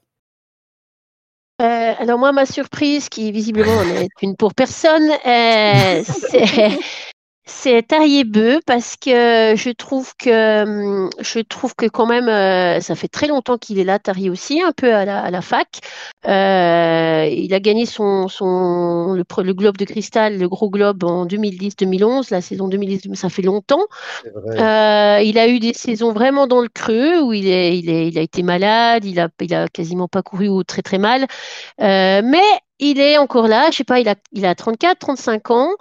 Euh, alors moi, ma surprise, qui visiblement n'est une pour personne, euh, c'est c'est Tariebeu parce que je trouve que hum, je trouve que quand même euh, ça fait très longtemps qu'il est là Tarier aussi un peu à la, à la fac. Euh, il a gagné son son le, le, globe de cristal le gros globe en 2010-2011 la saison 2010 ça fait longtemps. Euh, il a eu des saisons vraiment dans le creux où il est il est il a été malade il a il a quasiment pas couru ou très très mal. Euh, mais il est encore là, je sais pas, il a, il a 34, 35 ans.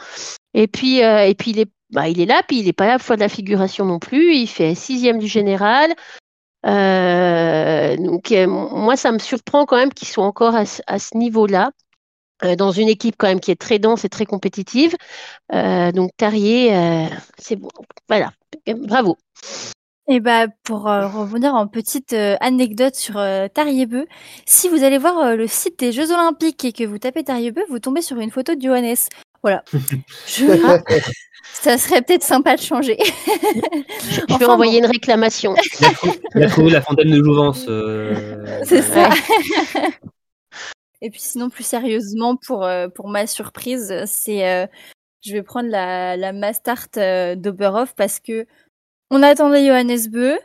Et puis, euh, et puis il est, bah, il est là, puis il n'est pas là à fois de la figuration non plus. Il fait sixième du général. Euh, donc, euh, moi, ça me surprend quand même qu'ils soient encore à, ce niveau-là, dans une équipe quand même qui est très dense et très compétitive. Donc, Tarier, c'est bon. Voilà, bravo. Et bah pour euh, revenir en petite euh, anecdote sur euh, Tariebeu, si vous allez voir le site des Jeux Olympiques et que vous tapez Tariebeu, vous tombez sur une photo de Johannes. Voilà. ça serait peut-être sympa de changer. Je peux envoyer une réclamation. Il a trouvé la fontaine de Jouvence. C'est ça. et puis sinon, plus sérieusement, pour, pour ma surprise, c'est je vais prendre la, la Mastart d'Oberhof parce que on attendait Johannes Beu.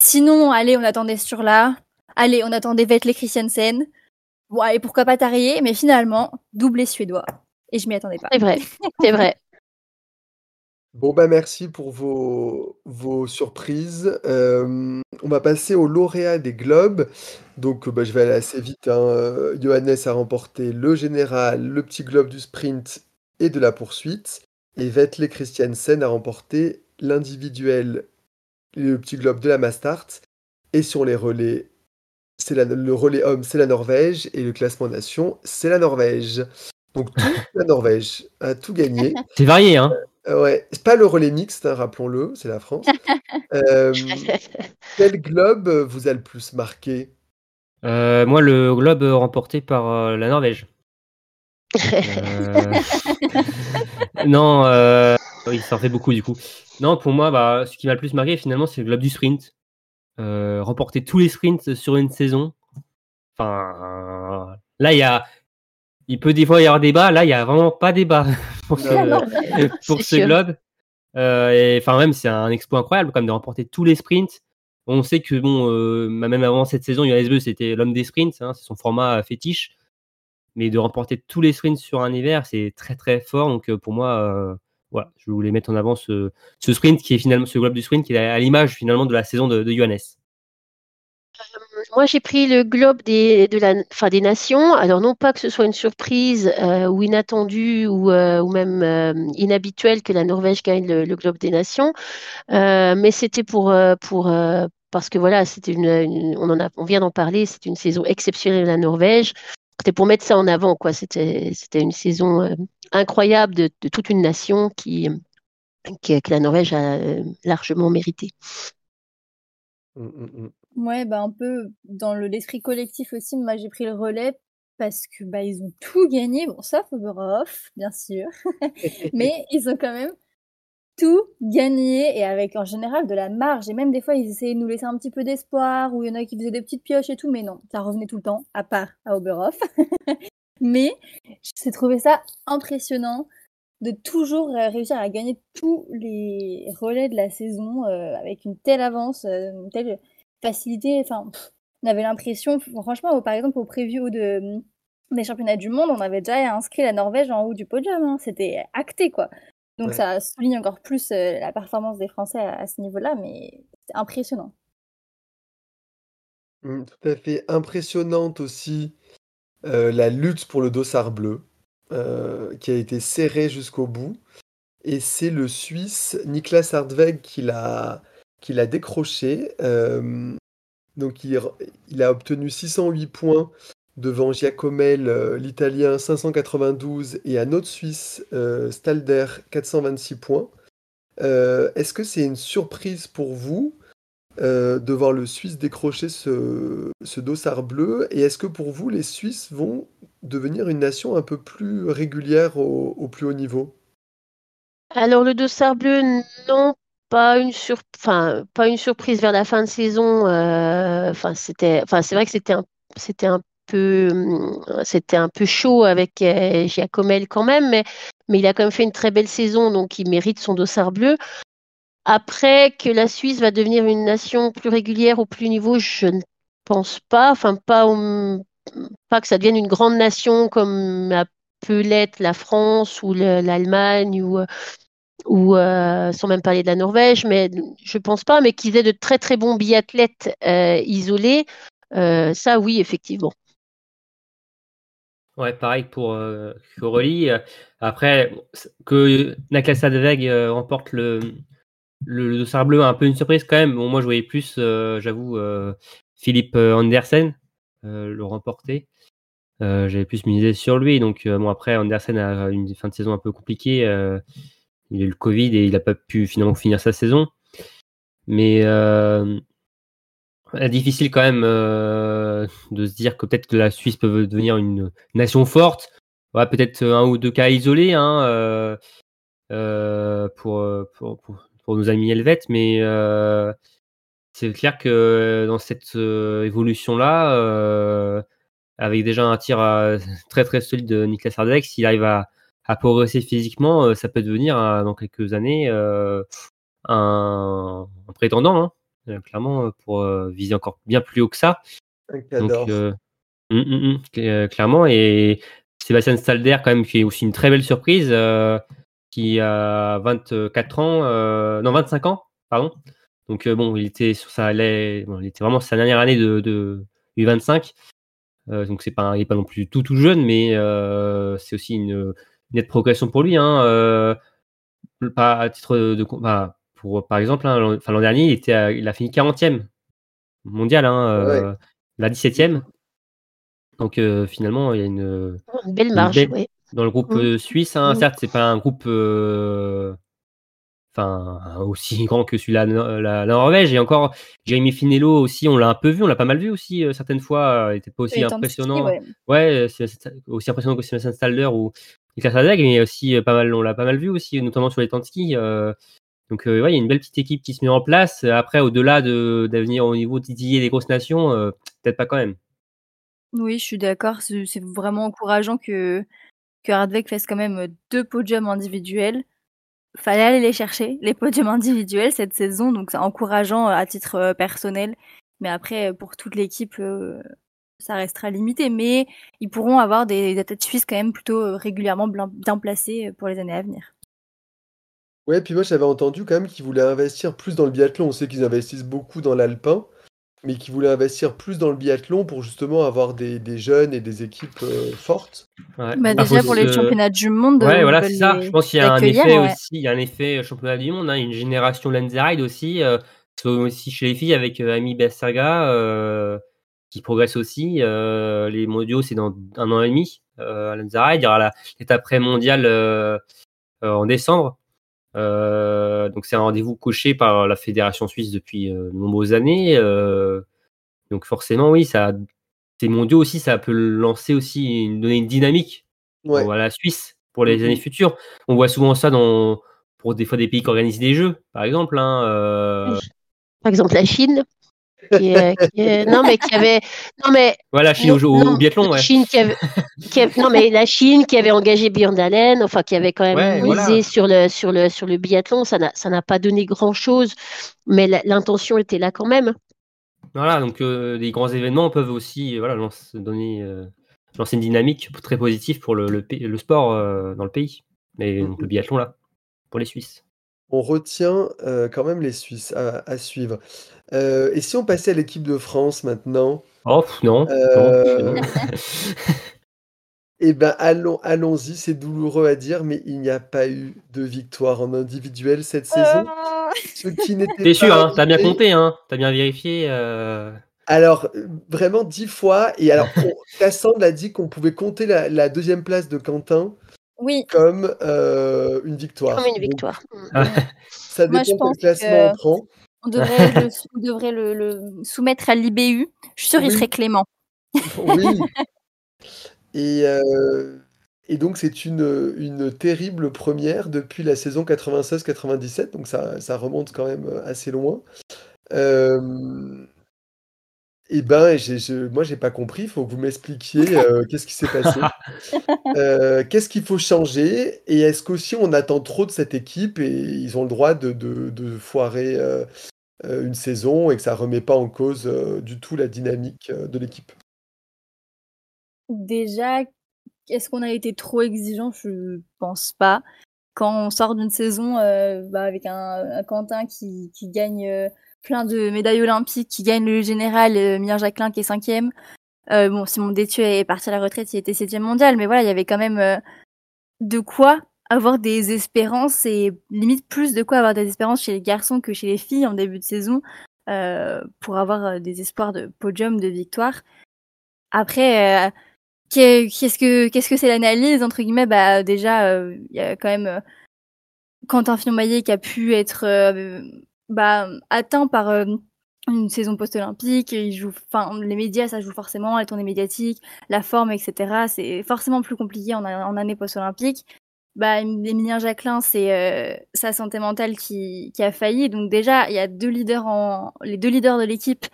Sinon, allez, on attendait sur là. Allez, on attendait Vettel Christiansen. Ouais, et pourquoi pas Tarier, mais finalement, doublé suédois. Et je m'y attendais pas. C'est vrai, c'est vrai. Bon, bah merci pour vos, vos surprises. Euh, on va passer au lauréat des Globes. Donc, bah, je vais aller assez vite. Hein. Johannes a remporté le général, le petit globe du sprint et de la poursuite. Et Vettel Christiansen a remporté l'individuel, le petit globe de la Mastart. Et sur les relais, c'est le relais homme, c'est la Norvège. Et le classement nation, c'est la Norvège. Donc la Norvège a tout gagné. C'est varié, hein euh, Ouais, c'est pas le relais mixte, hein, rappelons-le, c'est la France. euh, quel globe vous a le plus marqué? Euh, Moi, le globe remporté par la Norvège. Non, oui, ça en fait beaucoup du coup. Non, pour moi, bah, ce qui m'a le plus marqué finalement, c'est le globe du sprint. Euh, remporter tous les sprints sur une saison. Enfin, là, il y a, il peut des fois y avoir débat. Là, il y a vraiment pas débat pour ce, pour ce globe. Euh, et enfin, même, c'est un exploit incroyable, comme de remporter tous les sprints. On sait que bon, euh, même avant cette saison, Johannes c'était l'homme des sprints, hein, c'est son format fétiche. Mais de remporter tous les sprints sur un hiver, c'est très très fort. Donc pour moi, voilà, je voulais mettre en avant ce, ce, sprint qui est finalement ce globe du sprint qui est à l'image finalement de la saison de, de Johannes. Euh, moi, j'ai pris le globe des, de la, enfin, des nations. Alors, non pas que ce soit une surprise euh, ou inattendue ou, euh, ou même inhabituelle que la Norvège gagne le, globe des nations, mais c'était pour, pour parce que voilà, c'était une, une, on en a, on vient d'en parler, c'est une saison exceptionnelle de la Norvège. C'était pour mettre ça en avant, quoi. C'était, c'était une saison euh, incroyable de, de, toute une nation qui, qui, que la Norvège a euh, largement mérité. Mmh, mmh, mmh. Ouais, bah un peu dans le l'esprit collectif aussi. Moi, j'ai pris le relais parce que bah ils ont tout gagné, bon sauf Oberhof, bien sûr, mais ils ont quand même tout gagné et avec en général de la marge. Et même des fois, ils essayaient de nous laisser un petit peu d'espoir, ou il y en a qui faisaient des petites pioches et tout, mais non, ça revenait tout le temps, à part à Oberhof. mais j'ai trouvé ça impressionnant de toujours euh, réussir à gagner tous les relais de la saison euh, avec une telle avance, euh, une telle facilité. Enfin, on avait l'impression, franchement, par exemple, au preview de, des championnats du monde, on avait déjà inscrit la Norvège en haut du podium. Hein. C'était acté, quoi. Donc ouais. ça souligne encore plus euh, la performance des Français à, à ce niveau-là, mais c'est impressionnant. Mmh, tout à fait impressionnante aussi euh, la lutte pour le dossard bleu, euh, qui a été serré jusqu'au bout. Et c'est le Suisse Niklas Hartweg qui l'a qui l'a décroché. donc il, il, a obtenu 608 points devant Giacomel, euh, l'Italien, 592, et un autre Suisse, euh, Stalder, 426 points. Euh, Est-ce que c'est une surprise pour vous de voir le Suisse décrocher ce, ce dossard bleu? Et est-ce que pour vous, les Suisses vont devenir une nation un peu plus régulière au, plus haut niveau? Alors le dossard bleu, non, pas une, pas une surprise vers la fin de saison. C'est vrai que c'était un c'était un peu, c'était un peu chaud avec Giacomel quand même, mais, il a quand même fait une très belle saison, donc il mérite son dossard bleu. Après, que la Suisse va devenir une nation plus régulière au plus niveau, je ne pense pas. Enfin, pas, que ça devienne une grande nation comme peut l'être la France ou l'Allemagne ou, euh, sans même parler de la Norvège, mais je pense pas, mais qu'ils aient de très très bons biathlètes euh, isolés, euh, ça oui, effectivement. Ouais, pareil pour euh, Après, que Nakla Sadveg remporte le, le, dossard bleu un peu une surprise quand même. Bon, moi, je voyais plus, euh, j'avoue, euh, Philippe euh, Andersen le remporter. J'avais plus misé sur lui. Donc, bon, après, Andersen a une fin de saison un peu compliquée. il a eu le Covid et il n'a pas pu finalement finir sa saison. Mais difficile quand même de se dire que peut-être que la Suisse peut devenir une nation forte. Ouais, peut-être un ou deux cas isolés hein, pour, pour, pour, pour nos amis helvètes, mais euh, c'est clair que dans cette euh, évolution-là, euh, avec déjà un tir très très solide de Niklas Hardek, s'il arrive à, progresser physiquement, ça peut devenir dans quelques années un, prétendant, hein, clairement, pour viser encore bien plus haut que ça. Donc, hum, hum, hum, clairement, et Sébastien Stalder, quand même, qui est aussi une très belle surprise qui a 24 ans, euh, non 25 ans, pardon. Donc euh, bon, il était sur sa, bon, il était vraiment sa dernière année de, de U25. Euh, donc c'est pas, il est pas non plus tout tout jeune, mais euh, c'est aussi une, nette progression pour lui. Hein, pas à titre de, bah, pour par exemple, hein, l'an dernier, il était, il a fini 40e mondial, hein, la 17e. Donc finalement, il y a une, belle marge dans le groupe mmh. suisse. Hein. Mmh. Certes, c'est pas un groupe enfin aussi grand que celui-là la, Norvège et encore Jérémy Finello aussi on l'a un peu vu on l'a pas mal vu aussi certaines fois il était pas aussi impressionnant ouais, c'est aussi impressionnant que Sébastien Stalder ou Niklas Radeg mais aussi pas mal on l'a pas mal vu aussi notamment sur les temps de ski donc ouais, il y a une belle petite équipe qui se met en place après au-delà de d'avenir au niveau titiller des grosses nations peut-être pas quand même oui je suis d'accord c'est vraiment encourageant que que Hardweg fasse quand même deux podiums individuels. Fallait aller les chercher, les podiums individuels cette saison, donc c'est encourageant à titre personnel. Mais après, pour toute l'équipe, ça restera limité. Mais ils pourront avoir des, têtes suisses quand même plutôt régulièrement bien placées pour les années à venir. Ouais, puis moi j'avais entendu quand même qu'ils voulaient investir plus dans le biathlon. On sait qu'ils investissent beaucoup dans l'alpin mais qui voulait investir plus dans le biathlon pour justement avoir des, des jeunes et des équipes euh, fortes. Ouais. Bah, déjà pour les championnats du monde. Ouais, voilà, c'est ça. Je pense qu'il y a un effet aussi, il y a un effet euh, championnat du monde, hein, une génération Lenzerheide aussi, euh, aussi chez les filles avec euh, Amy Bersaga euh, qui progresse aussi. les mondiaux, c'est dans un an et demi à Lenzerheide. Il y aura l'étape pré-mondiale en décembre. Euh, donc c'est un rendez-vous coché par la fédération suisse depuis euh, de nombreuses années. Euh, donc forcément, oui, ça, ces mondiaux aussi, ça peut lancer aussi, une, donner une dynamique à la Suisse pour les mm-hmm. années futures. On voit souvent ça dans, pour des fois des pays qui organisent des jeux, par exemple. Hein, par exemple, la Chine qui, non mais qui avait non mais voilà Chine au, biathlon ouais. Chine qui avait, non mais la Chine qui avait engagé Björn Dalen enfin qui avait quand même misé sur le sur le sur le biathlon ça n'a ça n'a pas donné grand chose mais l'intention était là quand même. Voilà donc euh, des grands événements peuvent aussi voilà lancer, donner euh, lancer une dynamique très positive pour le, le, sport euh, dans le pays et donc le biathlon là pour les Suisses on retient quand même les Suisses à suivre. Euh, et si on passait à l'équipe de France maintenant? Oh non. Euh, eh ben allons, allons-y. C'est douloureux à dire, mais il n'y a pas eu de victoire en individuel cette saison. Ce qui n'était T'es sûr, hein, t'as bien compté, hein, t'as bien vérifié. Euh. Alors, vraiment dix fois. Et alors, Cassandre a dit qu'on pouvait compter la, deuxième place de Quentin oui. comme une victoire. Comme une victoire. ça dépend quel classement on prend. On devrait, le, devrait le, soumettre à l'IBU. Je suis sûre qu'il serait clément. Oui. Et, euh, et donc, c'est une, une terrible première depuis la saison 96-97. Donc, ça, ça remonte quand même assez loin. Euh, Eh ben, j'ai, je, moi, j'ai pas compris. Il faut que vous m'expliquiez euh, qu'est-ce qui s'est passé. Euh, qu'est-ce qu'il faut changer? Et est-ce qu'aussi on attend trop de cette équipe et ils ont le droit de, de, de foirer euh, une saison et que ça remet pas en cause du tout la dynamique de l'équipe? Déjà, est-ce qu'on a été trop exigeant? Je pense pas. Quand on sort d'une saison bah, avec un, un Quentin qui, qui gagne plein de médailles olympiques, qui gagne le général, euh, Mien Jacquelin qui est cinquième. Euh, bon, Simon Détieux est parti à la retraite, il était septième mondial, mais voilà, il y avait quand même euh, de quoi avoir des espérances et limite plus de quoi avoir des espérances chez les garçons que chez les filles en début de saison euh, pour avoir euh, des espoirs de podium, de victoire. Après, euh, qu'est- qu'est-ce que qu'est-ce que c'est l'analyse entre guillemets? Bah déjà, il y a quand même Quentin Fillon-Maillet qui a pu être bah, atteint par euh, une saison post-olympique. Il joue, enfin, les médias, ça joue forcément, les tournées médiatiques, la forme, etc. C'est forcément plus compliqué en, en année post-olympique. Bah, Emilien Jacquelin, c'est euh, sa santé mentale qui, qui a failli. Donc déjà, il y a deux leaders en, les deux leaders de l'équipe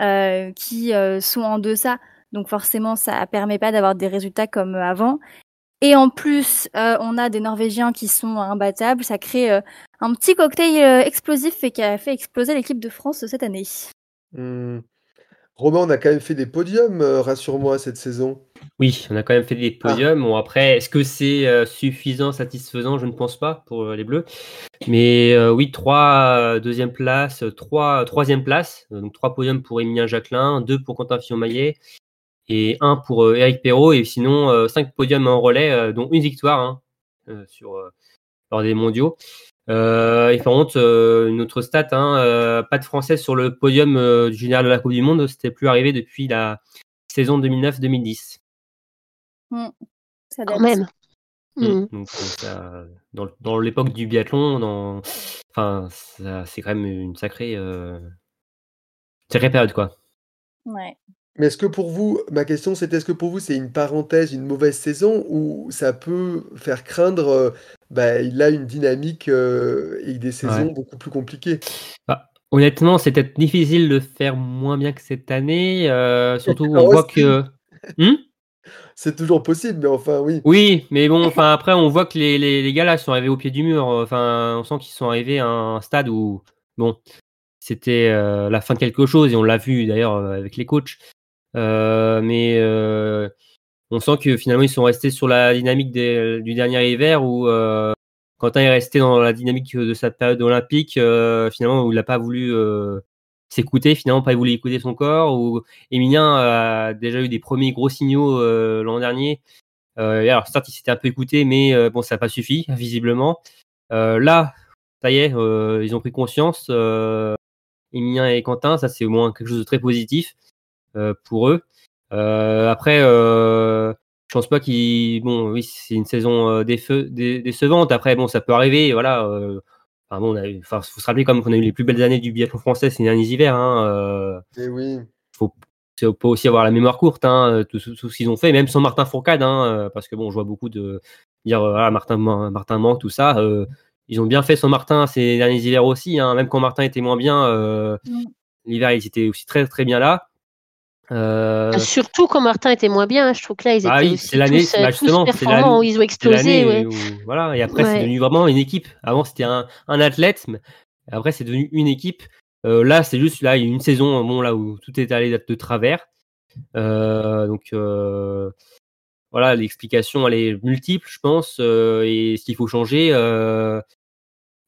euh, qui euh, sont en deçà. Donc forcément, ça permet pas d'avoir des résultats comme avant. Et en plus, euh, on a des Norvégiens qui sont imbattables. Ça crée euh, un petit cocktail euh, explosif et qui a fait exploser l'équipe de France cette année. Hmm. Romain, on a quand même fait des podiums, euh, rassure-moi, cette saison. Oui, on a quand même fait des podiums. Bon, après, est-ce que c'est euh, suffisant, satisfaisant? Je ne pense pas pour les Bleus. Mais euh, oui, trois euh, deuxième place, trois troisième place. Euh, Donc trois podiums pour Emilien Jacquelin, deux pour Quentin Fillon-Maillet et un pour euh, Eric Perrault. Et sinon, euh, cinq podiums en relais, euh, dont une victoire hein, euh, sur euh, lors des mondiaux. Euh, et par contre, euh, une autre stat, hein, euh, pas de Français sur le podium euh, du général de la Coupe du Monde. C'était plus arrivé depuis la saison 2009-2010. Ça Quand même. Mm. Mm. Donc, ça, dans, dans l'époque du biathlon, dans, enfin, c'est quand même une sacrée, euh, sacrée période, quoi. Ouais. Mais est-ce que pour vous, ma question c'était est-ce que pour vous c'est une parenthèse, une mauvaise saison ou ça peut faire craindre euh, bah, il a une dynamique euh, et des saisons Ouais. beaucoup plus compliquées? Honnêtement, c'est peut-être difficile de faire moins bien que cette année, euh, surtout on voit que. Hmm C'est toujours possible, mais enfin oui. oui, mais bon, enfin après, on voit que les, les, les gars là sont arrivés au pied du mur. Enfin, on sent qu'ils sont arrivés à un stade où, bon, c'était euh, la fin de quelque chose et on l'a vu d'ailleurs euh, avec les coachs. Euh, mais euh, on sent que finalement ils sont restés sur la dynamique du dernier hiver où euh, Quentin est resté dans la dynamique de sa période olympique, euh, finalement où il n'a pas voulu euh, s'écouter, finalement pas voulu écouter son corps. Où Emilien a déjà eu des premiers gros signaux euh, l'an dernier. Alors certes il s'était un peu écouté, mais bon ça n'a pas suffi visiblement. Là, ça y est, ils ont pris conscience. Emilien et Quentin, ça c'est au moins quelque chose de très positif pour eux. Euh, après, euh, je pense pas qu'ils. Bon, oui, c'est une saison euh, défe- dé- décevante. Après, bon, ça peut arriver. Voilà. Euh, enfin, bon, on a eu- enfin, faut se rappeler comme qu'on a eu les plus belles années du biathlon français ces derniers hivers. Hein, euh, Et oui. faut aussi avoir la mémoire courte, hein, tout, tout- tout ce qu'ils ont fait, même sans Martin Fourcade, hein, euh, parce que bon, je vois beaucoup de dire euh, ah, Martin, Martin manque, tout ça. euh, ils ont bien fait sans Martin ces derniers hivers aussi, hein, même quand Martin était moins bien, euh, Mm. l'hiver ils étaient aussi très très bien là. Euh, Surtout quand Martin était moins bien, hein, je trouve que là, ils étaient Bah oui, aussi c'est l'année- tous, euh, bah justement, performants, où ils ont explosé. l'année Ouais. où- voilà, et après c'est devenu vraiment une équipe. Avant c'était un, un athlète, mais après c'est devenu une équipe. Euh, là c'est juste là une saison bon là où tout est allé de travers. Euh, donc voilà l'explication elle est multiple je pense et ce qu'il faut changer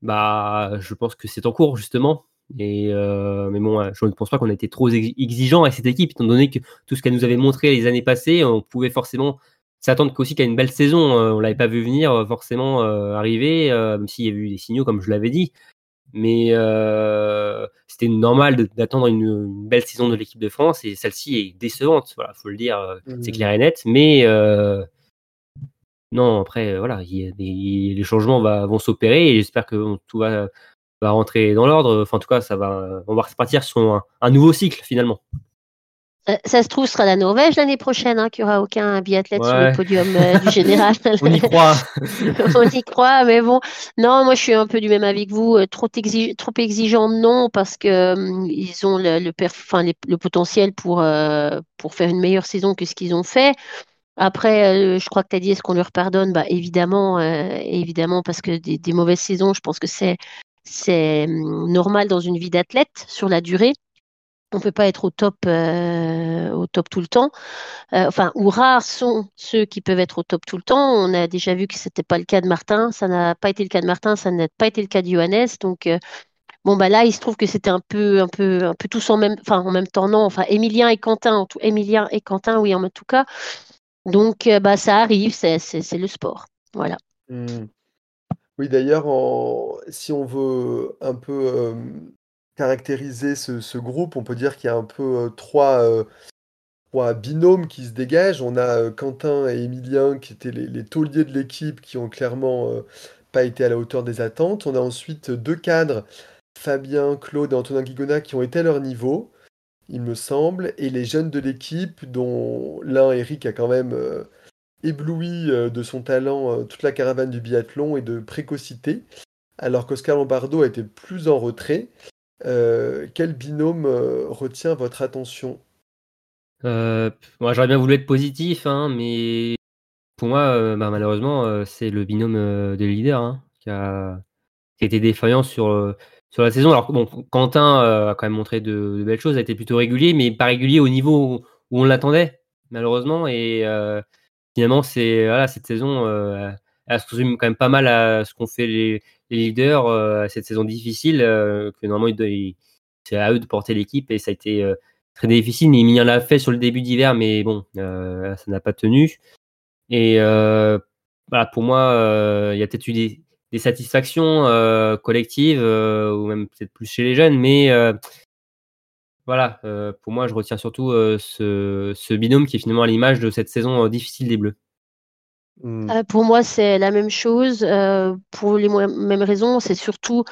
bah je pense que c'est en cours justement. Et euh, mais bon, je ne pense pas qu'on a été trop ex- exigeant avec cette équipe, étant donné que tout ce qu'elle nous avait montré les années passées, on pouvait forcément s'attendre qu'aussi qu'à une belle saison. Euh, on l'avait pas vu venir euh, forcément euh, arriver, même s'il y a eu des signaux, comme je l'avais dit. Mais c'était normal d'attendre une, une belle saison de l'équipe de France et celle-ci est décevante. Voilà, faut le dire, euh, c'est clair et net. Mais non, après, voilà, y les changements va- vont s'opérer et j'espère que tout va, va rentrer dans l'ordre. Enfin, en tout cas, ça va, on va repartir sur un, un nouveau cycle finalement. Euh, ça se trouve, ce sera la Norvège l'année prochaine, hein, qu'il n'y aura aucun biathlète sur le podium euh, du général. On y croit. On y croit, mais bon. Non, moi, je suis un peu du même avis que vous. Euh, Trop, trop exigeant, non, parce que hum, ils ont le, le, perf- enfin, les- le potentiel pour, euh, pour faire une meilleure saison que ce qu'ils ont fait. Après, euh, je crois que tu as dit, est-ce qu'on leur pardonne? Bah, évidemment, euh, évidemment, parce que des, des mauvaises saisons, je pense que c'est, c'est hum, normal dans une vie d'athlète sur la durée. On peut pas être au top, euh, au top tout le temps. Euh, enfin, ou rares sont ceux qui peuvent être au top tout le temps. On a déjà vu que c'était pas le cas de Martin. Ça n'a pas été le cas de Martin. Ça n'a pas été le cas de Johannes. Donc, euh, bon, bah là, il se trouve que c'était un peu, un peu, un peu tous en même, enfin, en même temps, non. Enfin, Emilien et Quentin, en tout, et Quentin, oui, en tout cas. Donc, bah, ça arrive. C'est, le sport. Voilà. Hmm. Oui, d'ailleurs, si on veut un peu caractériser ce, groupe, on peut dire qu'il y a un peu trois, trois binômes qui se dégagent. On a Quentin et Emilien qui étaient les, tauliers de l'équipe qui ont clairement pas été à la hauteur des attentes. On a ensuite deux cadres, Fabien, Claude et Antonin Guigona, qui ont été à leur niveau, il me semble, et les jeunes de l'équipe, dont l'un, Eric, a quand même ébloui euh, de son talent euh, toute la caravane du biathlon et de précocité, alors qu'Oscar Lombardo a été plus en retrait. Euh, quel binôme retient votre attention? Moi, j'aurais bien voulu être positif, hein, mais pour moi, bah, malheureusement, c'est le binôme des leaders hein, qui, a, été défaillant sur, sur la saison. Alors, Quentin a quand même montré de, de belles choses, a été plutôt régulier, mais pas régulier au niveau où, on l'attendait, malheureusement. Et finalement, c'est voilà, cette saison, euh, elle se résume quand même pas mal à ce qu'ont fait les, leaders euh, cette saison difficile, euh, que normalement, c'est à eux de porter l'équipe, et ça a été euh, très difficile. Mais Emilien l'a fait sur le début d'hiver, mais bon, ça n'a pas tenu. Et voilà, pour moi, il y a peut-être eu des, des satisfactions collectives, ou même peut-être plus chez les jeunes, mais voilà, euh, pour moi, je retiens surtout euh, ce, ce binôme qui est finalement à l'image de cette saison euh, difficile des Bleus. Hmm. Euh, pour moi, c'est la même chose. euh, pour les mêmes raisons, c'est surtout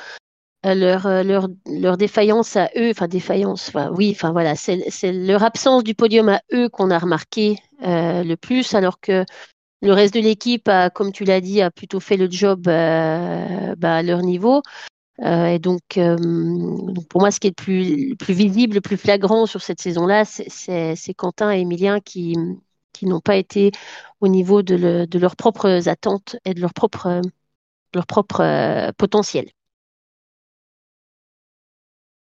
euh, leur, leur, leur défaillance à eux, enfin défaillance, enfin oui, enfin voilà, c'est leur absence du podium à eux qu'on a remarqué euh, le plus, alors que le reste de l'équipe, a, comme tu l'as dit, a plutôt fait le job euh, bah, à leur niveau. Euh, et donc, euh, donc, pour moi, ce qui est le plus, le plus visible, le plus flagrant sur cette saison-là, c'est- Quentin et Emilien qui, n'ont pas été au niveau de, le- de leurs propres attentes et de leur propre, leur euh, potentiel.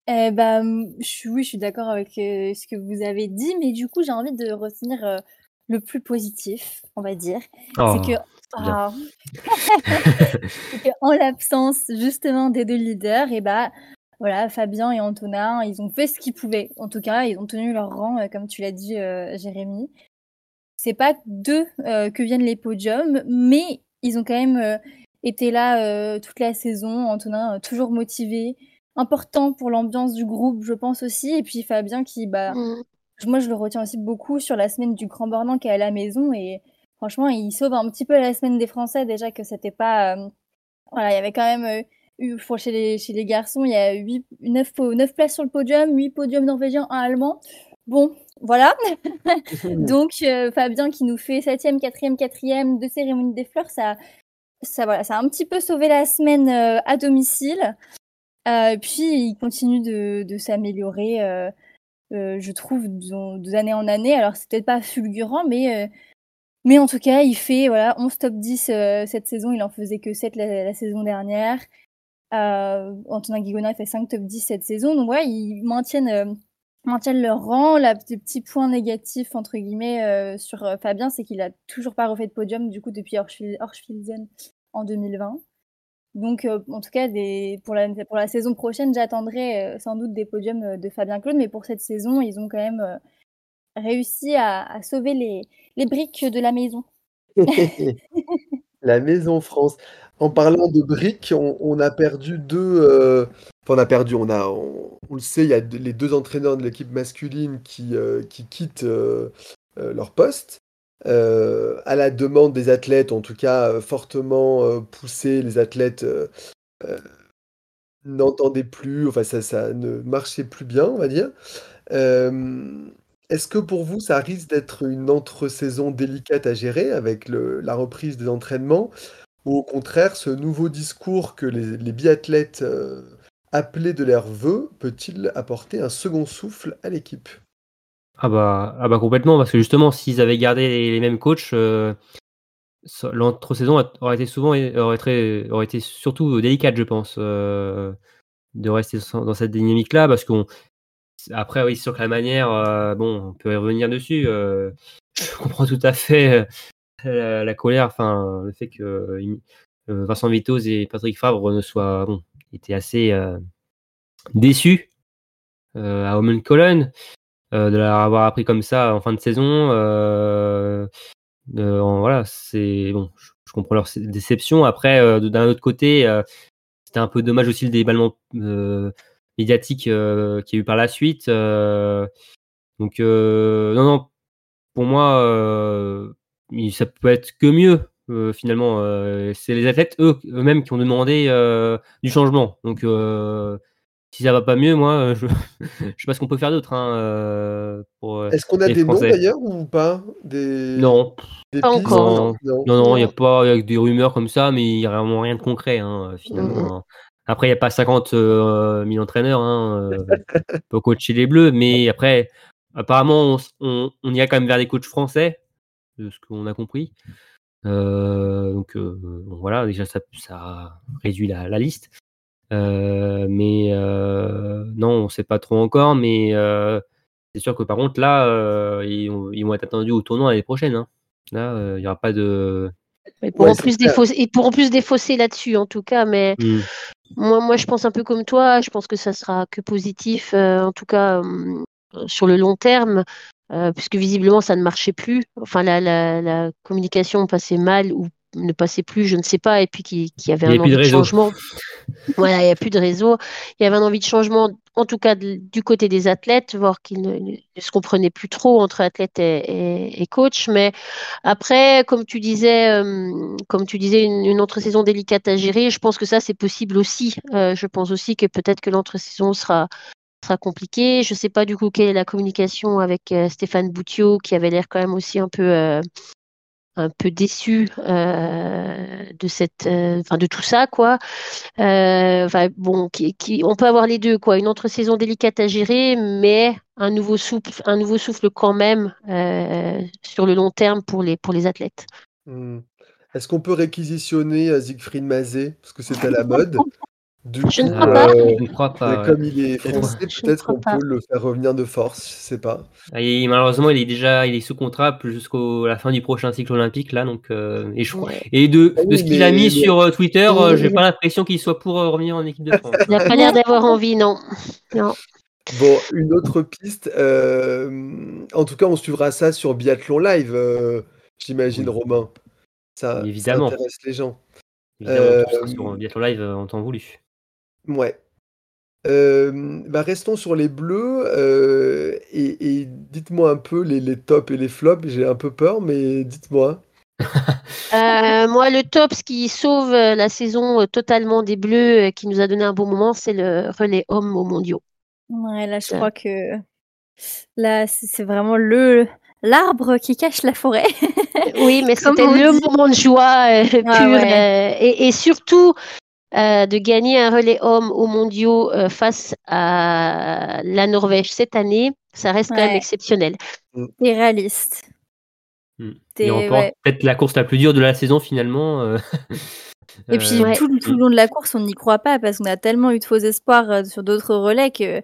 Eh ben, oui, je suis d'accord avec ce que vous avez dit, mais du coup, j'ai envie de retenir le plus positif, on va dire. Oh, c'est que, ah. C'est que en l'absence justement des deux leaders, et bah voilà, Fabien et Antonin, ils ont fait ce qu'ils pouvaient. En tout cas, ils ont tenu leur rang, euh, comme tu l'as dit, euh, Jérémy. C'est pas d'eux euh, que viennent les podiums, mais ils ont quand même euh, été là euh, toute la saison. Antonin euh, toujours motivé, important pour l'ambiance du groupe, je pense aussi. Et puis Fabien qui, bah, Mm. Moi je le retiens aussi beaucoup sur la semaine du Grand Bornand qui est à la maison et franchement il sauve un petit peu la semaine des Français. Déjà que c'était pas euh, voilà il y avait quand même euh, chez les chez les garçons il y a 8 9 9 places sur le podium 8 podiums norvégiens un allemand. Bon voilà. Donc euh, Fabien qui nous fait 7e 4e 4e de cérémonie des fleurs ça ça voilà ça a un petit peu sauvé la semaine euh, à domicile. Puis il continue de, de s'améliorer je trouve, d'année en année. Alors, c'est peut-être pas fulgurant, mais, euh, mais en tout cas, il fait voilà, 11 top 10 euh, cette saison. Il en faisait que 7 la, saison dernière. Euh, Antonin Guigona fait 5 top 10 cette saison. Donc, ouais, ils maintiennent, euh, maintiennent leur rang. La, le petit point négatif, entre guillemets, euh, sur euh, Fabien, c'est qu'il a toujours pas refait de podium, du coup, depuis Orschfil- en 2020. Donc, euh, en tout cas, pour, la, saison prochaine, j'attendrai euh, sans doute des podiums euh, de Fabien Claude, mais pour cette saison, ils ont quand même réussi à, sauver les, briques de la maison. La Maison France. En parlant de briques, on, a perdu deux. Enfin, on a perdu. On a, le sait, il y a les deux entraîneurs de l'équipe masculine qui, qui quittent leur poste. Euh, à la demande des athlètes, en tout cas euh, fortement euh, poussé, les athlètes euh, n'entendaient plus, enfin ça, ne marchait plus bien, on va dire. Est-ce que pour vous, ça risque d'être une entre-saison délicate à gérer avec la reprise des entraînements? Ou au contraire, ce nouveau discours que les, biathlètes appelés de leur vœu peut-il apporter un second souffle à l'équipe? Ah bah, ah bah complètement, parce que justement, s'ils avaient gardé les, mêmes coachs, euh, l'entre-saison aurait été souvent aurait, très- aurait été surtout délicate, je pense, euh, de rester dans cette dynamique-là, parce qu'on après, oui, que la manière, euh, bon, on peut y revenir dessus. euh, je comprends tout à fait euh, la, colère, enfin, le fait que euh, Vincent Vitoz et Patrick Favre ne soient, bon, étaient assez euh, déçus euh, à Omen Cologne euh, de l'avoir appris comme ça en fin de saison. euh, euh, en- voilà, c'est bon, je, comprends leur déception. Après, euh, d'un autre côté, c'était un peu dommage aussi le déballement médiatique qu'il y a eu par la suite. donc, non, non, pour moi, ça peut être que mieux. finalement, c'est les athlètes eux- eux-mêmes qui ont demandé du changement. Donc, si ça va pas mieux, moi, euh, je, je sais pas ce qu'on peut faire d'autre. Hein, euh, pour, euh, Est-ce qu'on a des noms Français. d'ailleurs ou pas? Des, Non, des Pas pistes? encore. Non. non, non, il n'y a pas y a que des rumeurs comme ça, mais il n'y a vraiment rien de concret, hein, finalement. hein. Après, il n'y a pas 50 euh, 000 entraîneurs hein, euh, pour coacher les Bleus, mais après, apparemment, on, on, on y a quand même vers des coachs français, de ce qu'on a compris. Euh, donc, euh, bon, voilà, déjà, ça, ça réduit la, la liste. Euh, mais euh, non, on ne sait pas trop encore, mais euh, c'est sûr que par contre, là, euh, ils, vont- ils vont être attendus au tournoi l'année prochaine. hein. Là, euh, il n'y aura pas de. Ils pourront, Ouais, plus défausser, ils pourront plus défausser là-dessus, en tout cas. Mais Hmm. moi, moi, je pense un peu comme toi. Je pense que ça sera que positif, euh, en tout cas sur le long terme, euh, puisque visiblement, ça ne marchait plus. Enfin, la, la, la communication passait mal ou ne passait plus, je ne sais pas. Et puis qu'il y avait un de envie de changement. Voilà, il n'y a plus de réseau. Il y avait un envie de changement, en tout cas de- du côté des athlètes, voir qu'ils ne, se comprenaient plus trop entre athlètes et, et- et coach. Mais après, comme tu disais, euh, comme tu disais, une, une entre-saison délicate à gérer, je pense que ça, c'est possible aussi. Euh, je pense aussi que peut-être que l'entre-saison sera, sera compliquée. Je ne sais pas du coup quelle est la communication avec euh, Stéphane Boutiot, qui avait l'air quand même aussi un peu, un peu déçu euh, de cette, euh, enfin de tout ça, quoi. Euh, bon, qui, qui- on peut avoir les deux, quoi. Une entre-saison délicate à gérer, mais un nouveau souffle, un nouveau souffle quand même sur le long terme pour les, pour les athlètes. Hmm. Est-ce qu'on peut réquisitionner Siegfried Mazet? Parce que c'est à la mode? Du Je ne coup, crois pas. euh, je ne crois pas. mais ouais. comme il est français, peut-être qu'on peut le faire revenir de force, je sais pas. Ah, Et malheureusement, il est déjà il est sous contrat jusqu'à la fin du prochain cycle olympique là, donc euh, et je crois Ouais. et de, Ah de ce qu'il a mis sur euh, Twitter, euh, j'ai pas l'impression qu'il soit pour euh, revenir en équipe de France. Il n'a pas l'air d'avoir envie, non. Non. Bon, une autre piste, euh, en tout cas, on suivra ça sur Biathlon Live, euh, j'imagine, Oui. Romain. Ça, ça Évidemment. intéresse les gens. Évidemment, Euh, tout sera sur Biathlon Live euh, en temps voulu. Ouais. Euh, bah restons sur les bleus euh, et, et dites-moi un peu les, les tops et les flops. J'ai un peu peur, mais dites-moi. Euh, moi, le top, ce qui sauve la saison totalement des Bleus, qui nous a donné un bon moment, c'est le relais homme aux mondiaux. Ouais, là, je crois que là, c'est vraiment le l'arbre qui cache la forêt. Oui, mais c'était on le dit. moment de joie euh, pur. Ah ouais. euh, et, et surtout, euh, de gagner un relais homme aux mondiaux euh, face à la Norvège cette année, ça reste quand même exceptionnel. T'es réaliste. Mm. T'es- Il remporte ouais. peut-être la course la plus dure de la saison finalement. euh, Et puis Ouais. tout, le- tout le long de la course, on n'y croit pas parce qu'on a tellement eu de faux espoirs sur d'autres relais que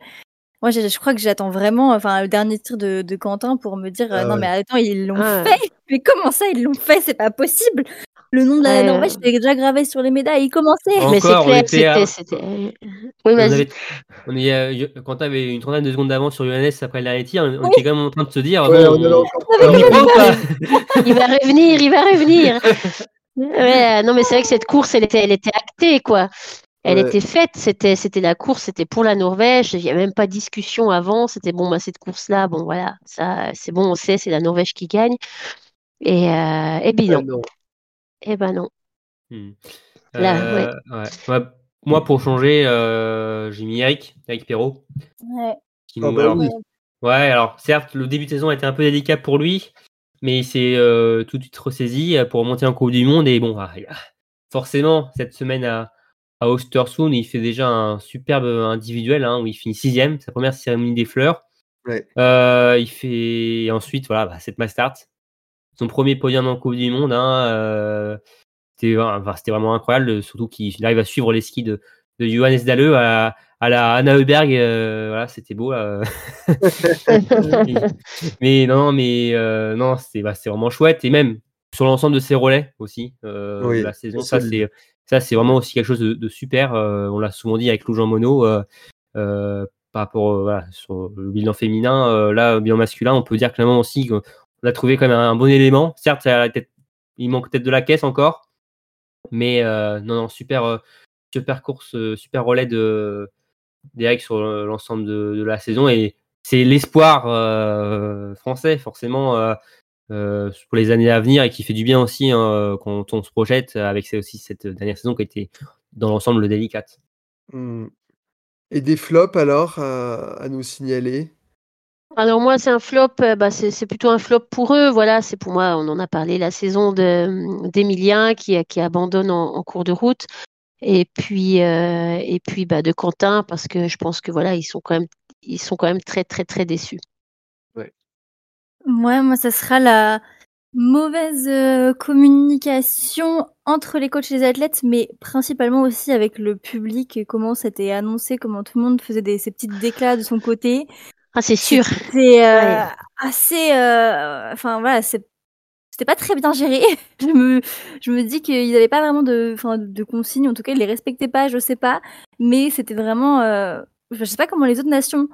moi, je, je crois que j'attends vraiment, enfin, le dernier tir de, de Quentin pour me dire euh, Ah non ouais. mais attends, ils l'ont Ah. fait. Mais comment ça, ils l'ont fait? C'est pas possible. Le nom de la Ouais. Norvège était déjà gravé sur les médailles. Il commençait. Encore, mais c'est on clair, c'était. Oui, on vas-y. avait, on est, Quentin avait une trentaine de secondes d'avance sur Johannes après tir. On, on était quand même en train de se dire on avait y croit ou pas? Il va revenir, il va revenir. Ouais, non, mais c'est vrai que cette course, elle était, elle était actée, quoi. Elle Ouais. était faite, c'était, c'était la course, c'était pour la Norvège. Il n'y a même pas de discussion avant. C'était bon, bah, cette course-là, bon, voilà, ça, c'est bon, on sait, c'est la Norvège qui gagne. Et, euh, et bien non, et ben non. Hmm. Là, Euh, ouais. Ouais, Moi, pour changer, euh, j'ai mis Eric, Eric Perrault. Ouais. Qui Ah nous, bah alors, oui. Ouais, alors certes, le début de saison a été un peu délicat pour lui, mais il s'est euh, tout de suite ressaisi pour monter en Coupe du Monde. Et bon, ah, forcément, cette semaine à, à Ostersund, il fait déjà un superbe individuel hein, où il finit sixième, sa première cérémonie des fleurs. Ouais. Euh, il fait et ensuite, voilà, bah, cette mass start, son premier podium en Coupe du Monde. Hein, euh, c'était enfin, vraiment incroyable, surtout qu'il arrive à suivre les skis de, de Johannes Dalle à, à la Anna Heuberg. euh, voilà, c'était beau. là. mais non, mais euh, non, c'est bah, c'est vraiment chouette et même sur l'ensemble de ses relais aussi euh, Oui, de la saison. Ça c'est ça c'est vraiment aussi quelque chose de, de super. on l'a souvent dit avec Lou Jean Monod. par rapport voilà, sur le bilan féminin, là, bilan masculin, on peut dire clairement aussi qu'on a trouvé quand même un bon élément. Certes, il manque peut-être de la caisse encore, mais euh, non, non, super, euh, super course, euh, super relais de d'Eric sur l'ensemble de, la saison et c'est l'espoir français forcément pour les années à venir et qui fait du bien aussi hein, quand on se projette avec aussi cette dernière saison qui a été dans l'ensemble délicate. Hmm. Et des flops alors à nous signaler? Alors moi, c'est un flop, euh, bah, c'est plutôt un flop pour eux. Voilà, c'est pour moi, on en a parlé, la saison de- d'Emilien qui, qui abandonne en, en cours de route. Et puis, euh, et puis bah, de Quentin, parce que je pense que voilà, ils sont quand même, ils sont quand même très, très, très déçus. Ouais, moi, ça sera la mauvaise euh, communication entre les coachs et les athlètes, mais principalement aussi avec le public et comment c'était annoncé, comment tout le monde faisait des, ses petites déclats de son côté. Ah, c'est sûr. C'était euh, Ouais. assez, euh, enfin voilà, c'est c'était pas très bien géré. je me, je me dis qu'ils n'avaient pas vraiment de, enfin, de consignes, en tout cas ils les respectaient pas, je sais pas, mais c'était vraiment, euh, je sais pas comment les autres nations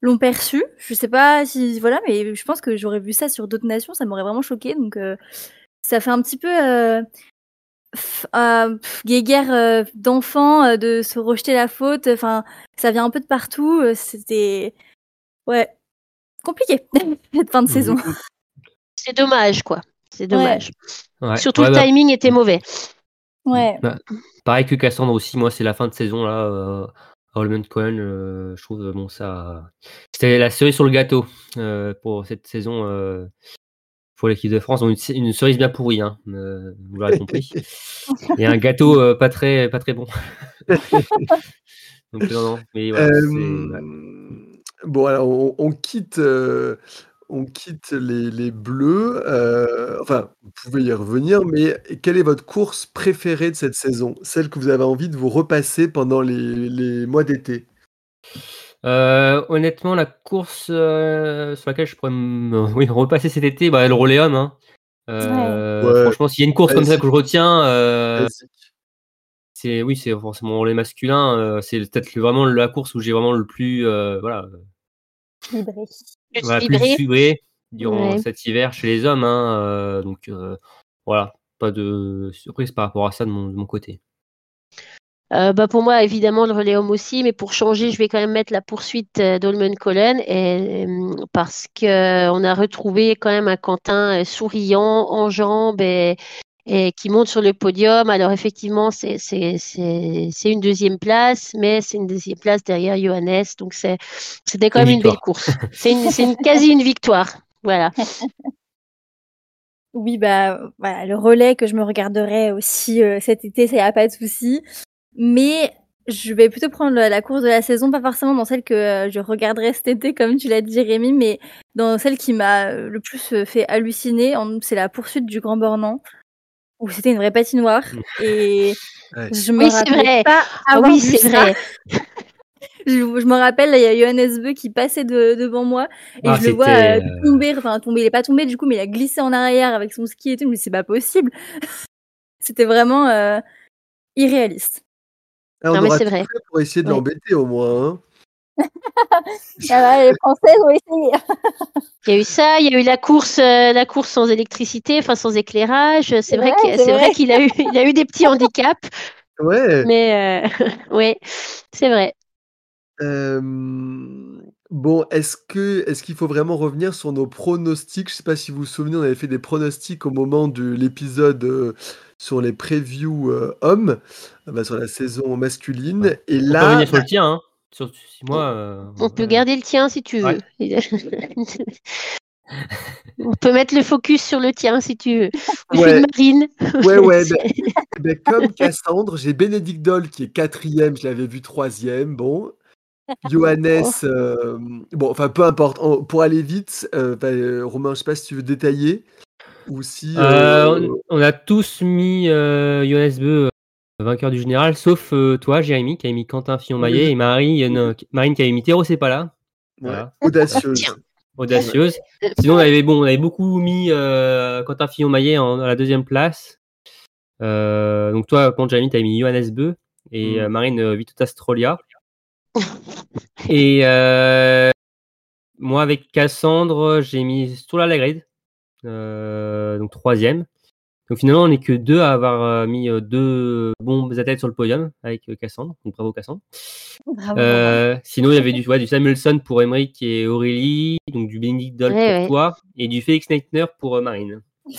l'ont perçu. Je sais pas si, voilà, mais je pense que j'aurais vu ça sur d'autres nations, ça m'aurait vraiment choqué. Donc euh, ça fait un petit peu euh, euh, guéguerre euh, d'enfants euh, de se rejeter la faute. Enfin, ça vient un peu de partout. euh, C'était ouais compliqué cette fin de Mhm. saison. C'est dommage, quoi. C'est dommage. Ouais. Surtout Ouais, le bah, timing était mauvais. Ouais. Pareil que Cassandre aussi, moi c'est la fin de saison là. Euh, Holman Cohen, euh, je trouve bon ça, c'était la cerise sur le gâteau euh, pour cette saison euh, pour l'équipe de France. Une, une cerise bien pourrie, hein, euh, vous l'aurez compris, et un gâteau euh, pas très pas très bon. Donc non non, mais voilà, Euh, c'est- ouais. Bon, alors on, on quitte, euh, on quitte les, les bleus. euh, enfin, vous pouvez y revenir, mais quelle est votre course préférée de cette saison? Celle que vous avez envie de vous repasser pendant les, les mois d'été? Euh, honnêtement, la course euh, sur laquelle je pourrais me oui, repasser cet été, bah, le Roléum. Hein. Euh, Ouais. Franchement, s'il y a une course comme ça que je retiens, euh, c'est oui, c'est forcément le relais masculin. euh, c'est peut-être le- vraiment la course où j'ai vraiment le plus, euh, voilà, Plus voilà, plus vibré durant Ouais. cet hiver chez les hommes. Hein, euh, donc euh, voilà, pas de surprise par rapport à ça de mon, de mon côté. Euh, bah pour moi, évidemment, le relais homme aussi, mais pour changer, je vais quand même mettre la poursuite d'Olmen Collen et, parce que on a retrouvé quand même un Quentin souriant, en jambes et, et qui monte sur le podium. Alors effectivement, c'est c'est c'est c'est une deuxième place, mais c'est une deuxième place derrière Johannes, donc c'est c'était quand même une belle course. C'est une c'est une quasi une victoire. Voilà. Oui, bah voilà, le relais que je me regarderai aussi euh, cet été, ça y a pas de souci. Mais je vais plutôt prendre la, course de la saison, pas forcément dans celle que euh, je regarderai cet été, comme tu l'as dit, Rémi, mais dans celle qui m'a euh, le plus fait halluciner. C'est la poursuite du Grand Bornand, où c'était une vraie patinoire. Et Ouais. je me Oui, rappelle vrai. pas Ah avoir oui, vu ça. vrai. Je, je me rappelle, il y a Johannes Beu qui passait de- devant moi et Ah, je le vois euh, euh, tomber, enfin tomber, il est pas tombé du coup, mais il a glissé en arrière avec son ski et tout, mais c'est pas possible. C'était vraiment euh, irréaliste. Ah, on Non, mais aura c'est tout vrai. fait pour essayer de Ouais. l'embêter au moins. hein. Ah ouais, les Françaises ont essayé. Il y a eu ça, il y a eu la course, euh, la course sans électricité, enfin sans éclairage. C'est vrai vrai, c'est qu'il a eu, il a eu des petits handicaps, Ouais. mais euh, ouais, c'est vrai. Euh, bon, est-ce que est-ce qu'il faut vraiment revenir sur nos pronostics? Je sais pas si vous vous souvenez, on avait fait des pronostics au moment de l'épisode euh, sur les previews euh, hommes, euh, bah, sur la saison masculine. Et On peut là, revenir sur le tien. Hein. Sur six mois. euh, On peut garder le tien si tu veux. On peut mettre le focus sur le tien si tu veux. Ou Ouais. Marine. Ouais, ouais, ben, ben, comme Cassandre, j'ai Bénédicte Doll qui est quatrième, je l'avais vu troisième, bon. Johannes, euh, bon, enfin peu importe, pour aller vite, euh, ben, Romain, je sais pas si tu veux détailler ou si. Euh, euh, on, on a tous mis euh, Johannes Beu vainqueur du général, sauf euh, toi, Jérémy, qui a mis Quentin Fillon-Maillet Oui. et Marie, euh, non, Marine qui avait mis Théo, c'est pas là. ouais, audacieuse. Audacieuse. Sinon, on avait, bon, on avait beaucoup mis euh, Quentin Fillon-Maillet en, à la deuxième place. Euh, donc toi, quand Jérémy, tu as mis Johannes Beu et Mm. euh, Marine euh, Vitotas Trolia. et euh, moi, avec Cassandre, j'ai mis Stola Lagrade, euh, donc troisième. Donc finalement, on n'est que deux à avoir euh, mis euh, deux bombes à tête sur le podium avec euh, Cassandre. Donc bravo Cassandre. Bravo. Euh, sinon, il y avait du, ouais, du Samuelson pour Emmerich et Aurélie, donc du Benedict Doll Ouais, pour ouais. toi, et du Félix Neitner pour euh, Marine.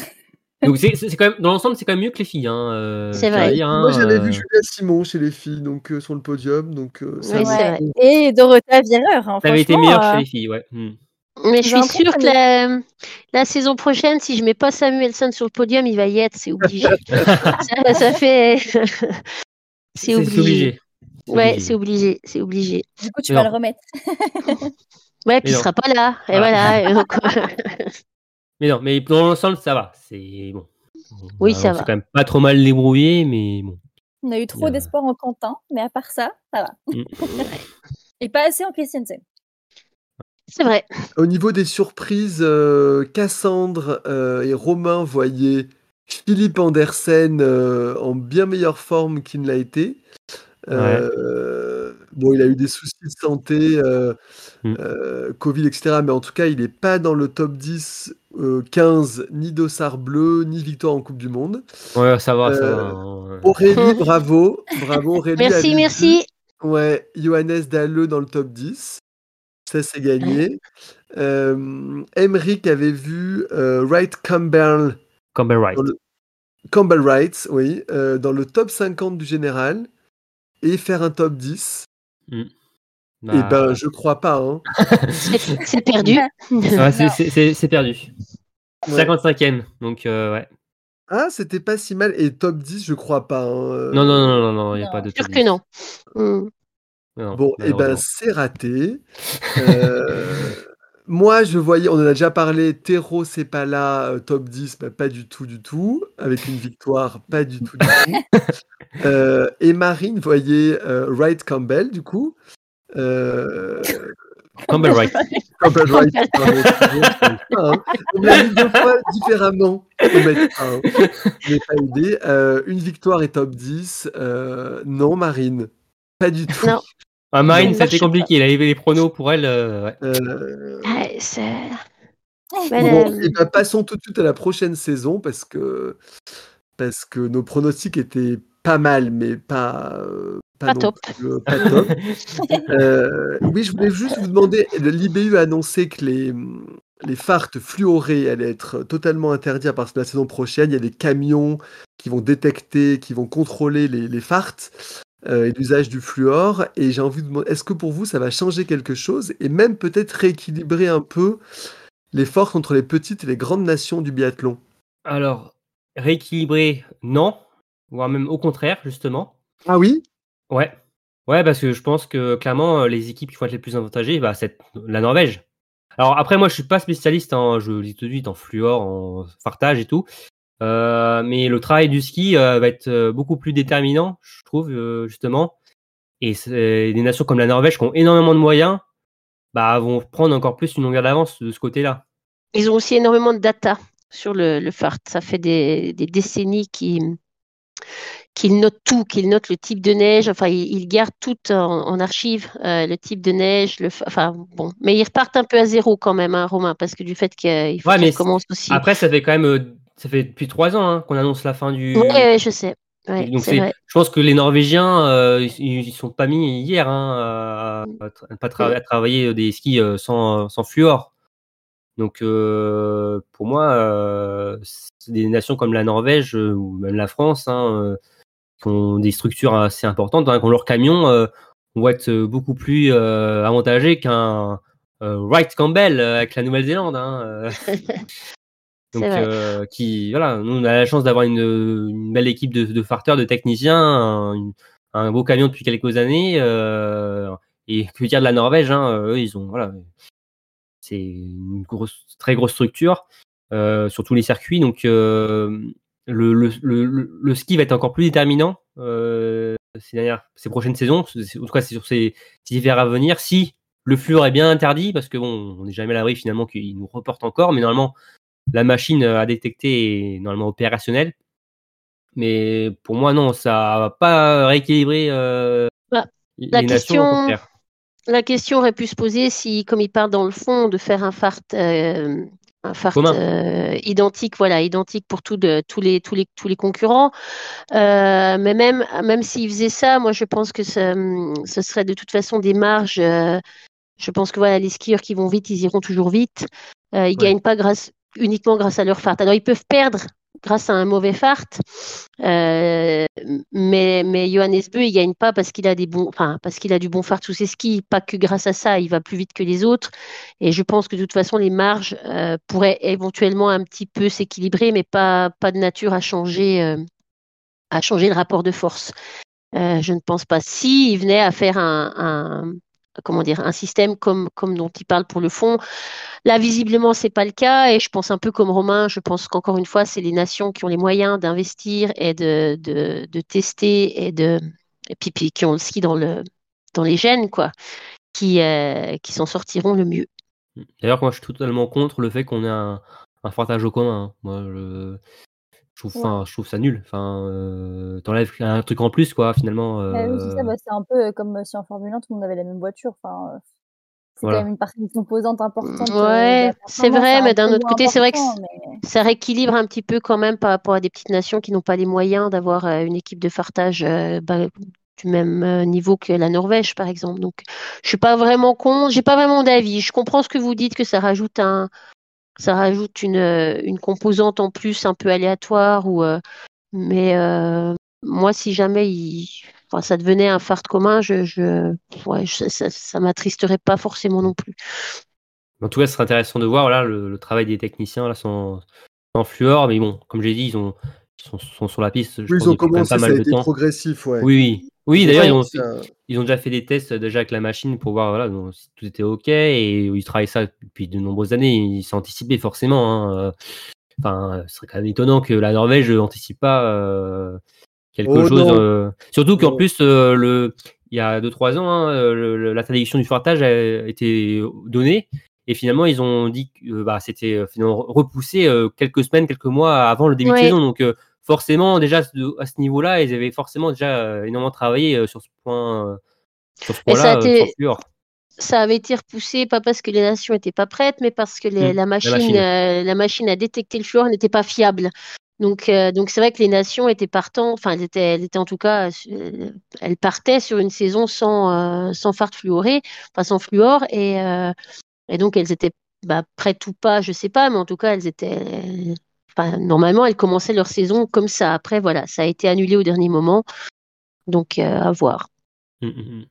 Donc c'est quand même dans l'ensemble, c'est quand même mieux que les filles. Hein, euh, C'est vrai. dire, hein, Moi, j'avais vu Julia Simon chez les filles, donc euh, sur le podium, donc euh, ça Oui, va. c'est vrai. Et Dorothea Viereur. Hein, T'avais été franchement, meilleur euh, chez les filles, ouais. Hmm. Mais je suis sûre que la, la saison prochaine, si je mets pas Samuelson sur le podium, il va y être, c'est obligé. ça, ça fait. c'est obligé. C'est Ouais, obligé. c'est obligé, c'est obligé. Du coup, tu vas le remettre. Ouais, puis il non. sera pas là. Et Voilà. voilà. et donc, Mais non, mais dans l'ensemble, ça va. C'est bon. Oui, On ça va. quand même pas trop mal débrouillé, mais bon. On a eu trop d'espoir en Quentin, mais à part ça, ça va. Mm. Et pas assez en Christiansen. C'est vrai. Au niveau des surprises, euh, Cassandre euh, et Romain voyaient Philippe Andersen euh, en bien meilleure forme qu'il ne l'a été. Euh, bon, il a eu des soucis de santé, euh, Mm. euh, Covid, etc. Mais en tout cas, il n'est pas dans le top 10, euh, 15, ni dossard bleu, ni victoire en Coupe du Monde. Ouais, ça va, ça va. Aurélie, bravo. Bravo, Aurélie. Merci, merci. ouais, Johannes Dalleux dans le top 10. Ça, c'est gagné. Euh, Emmerich avait vu euh, Wright Campbell, Campbell Wright. le- Campbell Wright, oui, euh, dans le top 50 du général et faire un top 10. Bah, Eh ben, je crois pas. Hein. C'est perdu. ouais, c'est- perdu. Ouais. 55e, donc euh, ouais. Ah, c'était pas si mal. Et top 10, je crois pas. hein. Non, non, non, non, non, il n'y a non, pas de Sûr top que 10. non. Hmm. Non, Bon, et ben malheureusement. c'est raté. Euh, moi, je voyais, on en a déjà parlé, Tero, c'est pas là, euh, top 10, bah, pas du tout, du tout. Avec une victoire, pas du tout, du tout. Euh, et Marine voyait euh, Wright Campbell, du coup. Euh, Campbell Wright. Campbell Wright, hein. On l'a mis deux fois différemment. Je n'ai pas aidé. Euh, une victoire et top 10. euh, non, Marine. Pas du tout. Non. Ah, Marine, c'était compliqué. Il avait les pronos pour elle. euh, ouais. Euh, Bon, Madame. et ben, passons tout de suite à la prochaine saison parce que, parce que nos pronostics étaient pas mal, mais pas, euh, Pas non top. plus, euh, pas top. Euh, oui, je voulais juste vous demander, l'IBU a annoncé que les, les fartes fluorées allaient être totalement interdits à partir de la saison prochaine. Il y a des camions qui vont détecter, qui vont contrôler les, les fartes euh, et l'usage du fluor. Et j'ai envie de demander, est-ce que pour vous, ça va changer quelque chose et même peut-être rééquilibrer un peu les forces entre les petites et les grandes nations du biathlon? Alors, rééquilibrer, non. Voire même au contraire, justement. Ah oui? Ouais. Ouais, parce que je pense que clairement, euh, les équipes qui vont être les plus avantagées, bah, c'est la Norvège. Alors après, moi, je suis pas spécialiste en, je le dis tout de suite, en fluor, en fartage et tout. Euh, mais le travail du ski euh, va être euh, beaucoup plus déterminant, je trouve, justement. Et des nations comme la Norvège qui ont énormément de moyens, bah, vont prendre encore plus une longueur d'avance de ce côté-là. Ils ont aussi énormément de data sur le, le FART. Ça fait des, des décennies qu'ils notent tout, qu'ils notent le type de neige. Enfin, ils, ils gardent tout en, en archive, euh, le type de neige. Le, enfin, bon. Mais ils repartent un peu à zéro quand même, hein, Romain, parce que du fait qu'il faut Ouais, aussi. Après, ça fait quand même, ça fait depuis trois ans hein, qu'on annonce la fin du. Ouais, je sais. Ouais, Donc c'est c'est, vrai. je pense que les Norvégiens, euh, ils, ils sont pas mis hier hein, à, à pas tra- à travailler des skis euh, sans, sans fluor. Donc euh, pour moi, euh, c'est des nations comme la Norvège euh, ou même la France, hein, euh, qui ont des structures assez importantes, hein, qui ont leurs camions, euh, vont être beaucoup plus avantagés qu'un Wright Campbell avec la Nouvelle-Zélande. Donc, euh, qui, voilà, nous on a la chance d'avoir une, une, belle équipe de, de farteurs, de techniciens, un, un, beau camion depuis quelques années. Euh, et que dire de la Norvège, hein, eux, ils ont, voilà, c'est une grosse, très grosse structure euh, sur tous les circuits. Donc, euh, le, le, le, le, ski va être encore plus déterminant euh, ces, dernières, ces prochaines saisons, en tout cas, c'est sur ces, ces hivers à venir. Si le fluor est bien interdit, parce que bon, on n'est jamais à l'abri finalement qu'il nous reporte encore, mais normalement, la machine à détecter est normalement opérationnelle. Mais pour moi, non, ça va pas rééquilibrer euh, bah, les la nations. question, la question aurait pu se poser si, comme il parle dans le fond, de faire un fart, euh, un fart euh, identique, voilà, identique pour tout de, tous les tous les tous les concurrents. Euh, mais même même s'il faisait ça, moi je pense que ça, ce serait de toute façon des marges. Euh, je pense que voilà, les skieurs qui vont vite, ils iront toujours vite. ils Ouais. gagnent pas grâce uniquement grâce à leur fart. Alors ils peuvent perdre grâce à un mauvais fart, euh, mais mais Johannes Beu il gagne pas parce qu'il a des bons, enfin parce qu'il a du bon fart sous ses skis, pas que grâce à ça, il va plus vite que les autres. Et je pense que de toute façon les marges euh, pourraient éventuellement un petit peu s'équilibrer, mais pas pas de nature à changer euh, à changer le rapport de force. Euh, je ne pense pas. Si il venait à faire un, un comment dire un système comme comme dont il parle pour le fond. Là, visiblement, c'est pas le cas, et je pense un peu comme Romain. Je pense qu'encore une fois, c'est les nations qui ont les moyens d'investir et de, tester et de et puis, qui ont le ski dans le dans les gènes, quoi, qui euh, qui s'en sortiront le mieux. D'ailleurs, moi, je suis totalement contre le fait qu'on ait un, un au commun. hein. Moi, trouve, je trouve ça nul. Enfin, euh, t'enlèves un truc en plus, quoi, finalement. Oui, c'est ça, euh, bah, c'est un peu comme si en Formule 1, tout le monde avait la même voiture. Enfin, euh, c'est Voilà. quand même une partie, une composante importante. euh, de Ouais, c'est vrai, mais d'un autre côté, c'est vrai que mais ça rééquilibre un petit peu quand même par rapport à des petites nations qui n'ont pas les moyens d'avoir euh, une équipe de fartage euh, bah, du même euh, niveau que la Norvège, par exemple. Donc, je suis pas vraiment con, j'ai pas vraiment d'avis. Je comprends ce que vous dites que ça rajoute un, ça rajoute une, euh, une composante en plus un peu aléatoire ou, euh, mais euh, moi, si jamais ça devenait un fart commun, je, ça, ça m'attristerait pas forcément non plus. En tout cas, ce serait intéressant de voir voilà, le, travail des techniciens là, sans, sans fluor. Mais bon, comme j'ai dit, ils, ont, sont, sont sur la piste. Je Oui, pense, ils ont commencé, pas ça a mal de été temps. progressif, ouais. Oui, oui. D'ailleurs, ils ça- ils ont déjà fait des tests déjà avec la machine pour voir voilà, donc, si tout était OK. Et ils travaillent ça depuis de nombreuses années. Ils s'est anticipé forcément. hein, euh. Enfin, ce serait quand même étonnant que la Norvège n'anticipe pas euh, quelque Oh chose. euh, Surtout qu'en Non. plus, euh, le, il y a 2-3 ans, hein, euh, l'interdiction du fartage a été donnée. Et finalement, ils ont dit que euh, bah, c'était euh, finalement repoussé euh, quelques semaines, quelques mois avant le début de Ouais. saison. Donc, euh, forcément, déjà à ce niveau-là, ils avaient forcément déjà euh, énormément travaillé euh, sur ce point, euh, sur ce Mais ça a point-là, ça avait été repoussé, pas parce que les nations n'étaient pas prêtes, mais parce que les- Mm, la, machine, machine. euh, la machine à détecter le fluor n'était pas fiable. Donc, euh, donc c'est vrai que les nations étaient partant, enfin, elles étaient, elles étaient en tout cas, elles partaient sur une saison sans, euh, sans fluoré, enfin sans fluor, et, et donc elles étaient bah, prêtes ou pas, je sais pas, mais en tout cas, elles étaient, enfin, normalement, elles commençaient leur saison comme ça. Après, voilà, ça a été annulé au dernier moment, donc euh, à voir. Mm, mm, mm.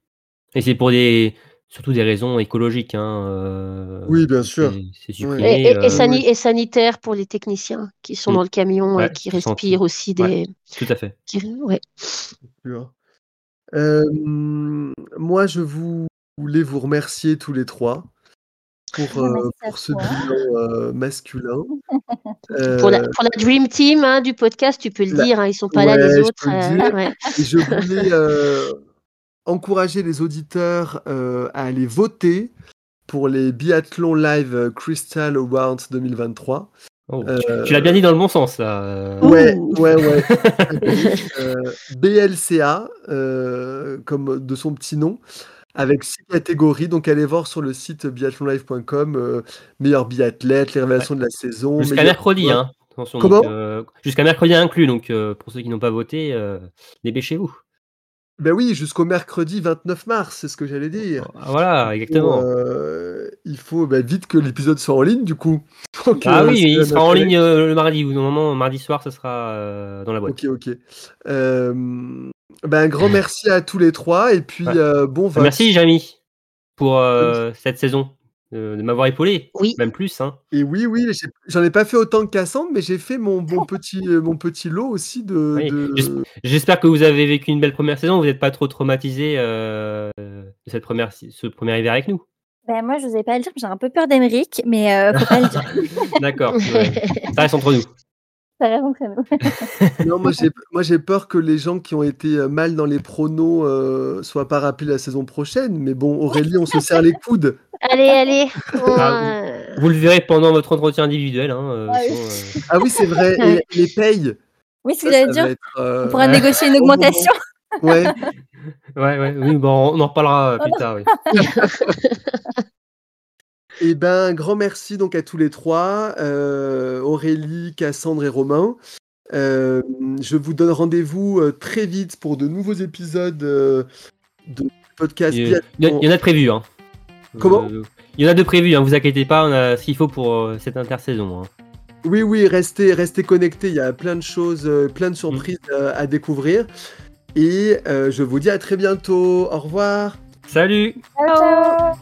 Et c'est pour des, surtout des raisons écologiques. Hein, euh, Oui, bien sûr. c'est- C'est Oui. supprimé. Et, et- et euh, sani- oui. et sanitaire pour les techniciens qui sont dans le camion Ouais, et qui respirent aussi des. Tout à fait. qui- ouais. sûr. Euh, moi, je vous- voulais vous remercier tous les trois pour, euh, pour ce bilan euh, masculin. Pour, la, Euh, pour la Dream Team hein, du podcast, tu peux le la- dire, hein, ils sont pas là les je autres. peux le dire. ouais. et je voulais euh, encourager les auditeurs euh, à aller voter pour les biathlons live Crystal Awards 2023. Oh, Euh, tu- Tu l'as bien dit dans le bon sens, là. Ouais, Ouh. ouais, ouais. Euh, BLCA, euh, comme de son petit nom, avec six catégories. Donc, allez voir sur le site biathlonlive.com, euh, meilleur biathlète, les révélations de la saison. Jusqu'à meilleur mercredi, hein. Attention, Comment? euh, jusqu'à mercredi inclus, donc euh, pour ceux qui n'ont pas voté, euh, dépêchez-vous. Ben oui, jusqu'au mercredi 29 mars, c'est ce que j'allais dire. Ah, Voilà, exactement. Il faut ben, vite que l'épisode soit en ligne, du coup. Donc, ah oui, il sera en ligne le mardi, ou normalement mardi soir, ça sera dans la boîte. Ok, ok. Ben, un grand merci à tous les trois. Et puis, Ouais. euh, bon, Bah, vote. Merci, Jamy, pour euh, cette saison, euh, de m'avoir épaulé. Oui. Même plus. Hein. Et oui, oui, j'en ai pas fait autant que Cassandre, mais j'ai fait mon, mon, petit, mon petit lot aussi de. Oui, de- j'esp- J'espère que vous avez vécu une belle première saison. Vous n'êtes pas trop traumatisé euh, de cette première, ce premier hiver avec nous. Ben, moi, je n'osais pas le dire, j'ai un peu peur d'Emeric, mais euh, faut pas le dire. D'accord. ouais. Ça reste entre nous. Non, moi j'ai, moi j'ai peur que les gens qui ont été euh, mal dans les pronos euh, soient pas rappelés la saison prochaine. Mais bon, Aurélie, on se serre les coudes. Allez, allez. on, Ah, euh, Vous le verrez pendant votre entretien individuel. Hein, euh, Ah oui. euh, Ah c'est vrai. Et les payes. Oui, ce que j'allais dire. être, euh, On pourra ouais. négocier une augmentation. Ouais. Ouais, ouais, oui, bon, on en reparlera plus tard. Oui. Et ben, un grand merci donc à tous les trois, euh, Aurélie, Cassandre et Romain. Euh, je vous donne rendez-vous euh, très vite pour de nouveaux épisodes de podcast. Il y, en- il y en a de prévus. Hein. Comment? Il y en a de prévus, hein, vous inquiétez pas, on a ce qu'il faut pour cette intersaison. hein. Oui, oui, restez, restez connectés. Il y a plein de choses, plein de surprises euh, à découvrir. Et euh, je vous dis à très bientôt. Au revoir. Salut Ciao.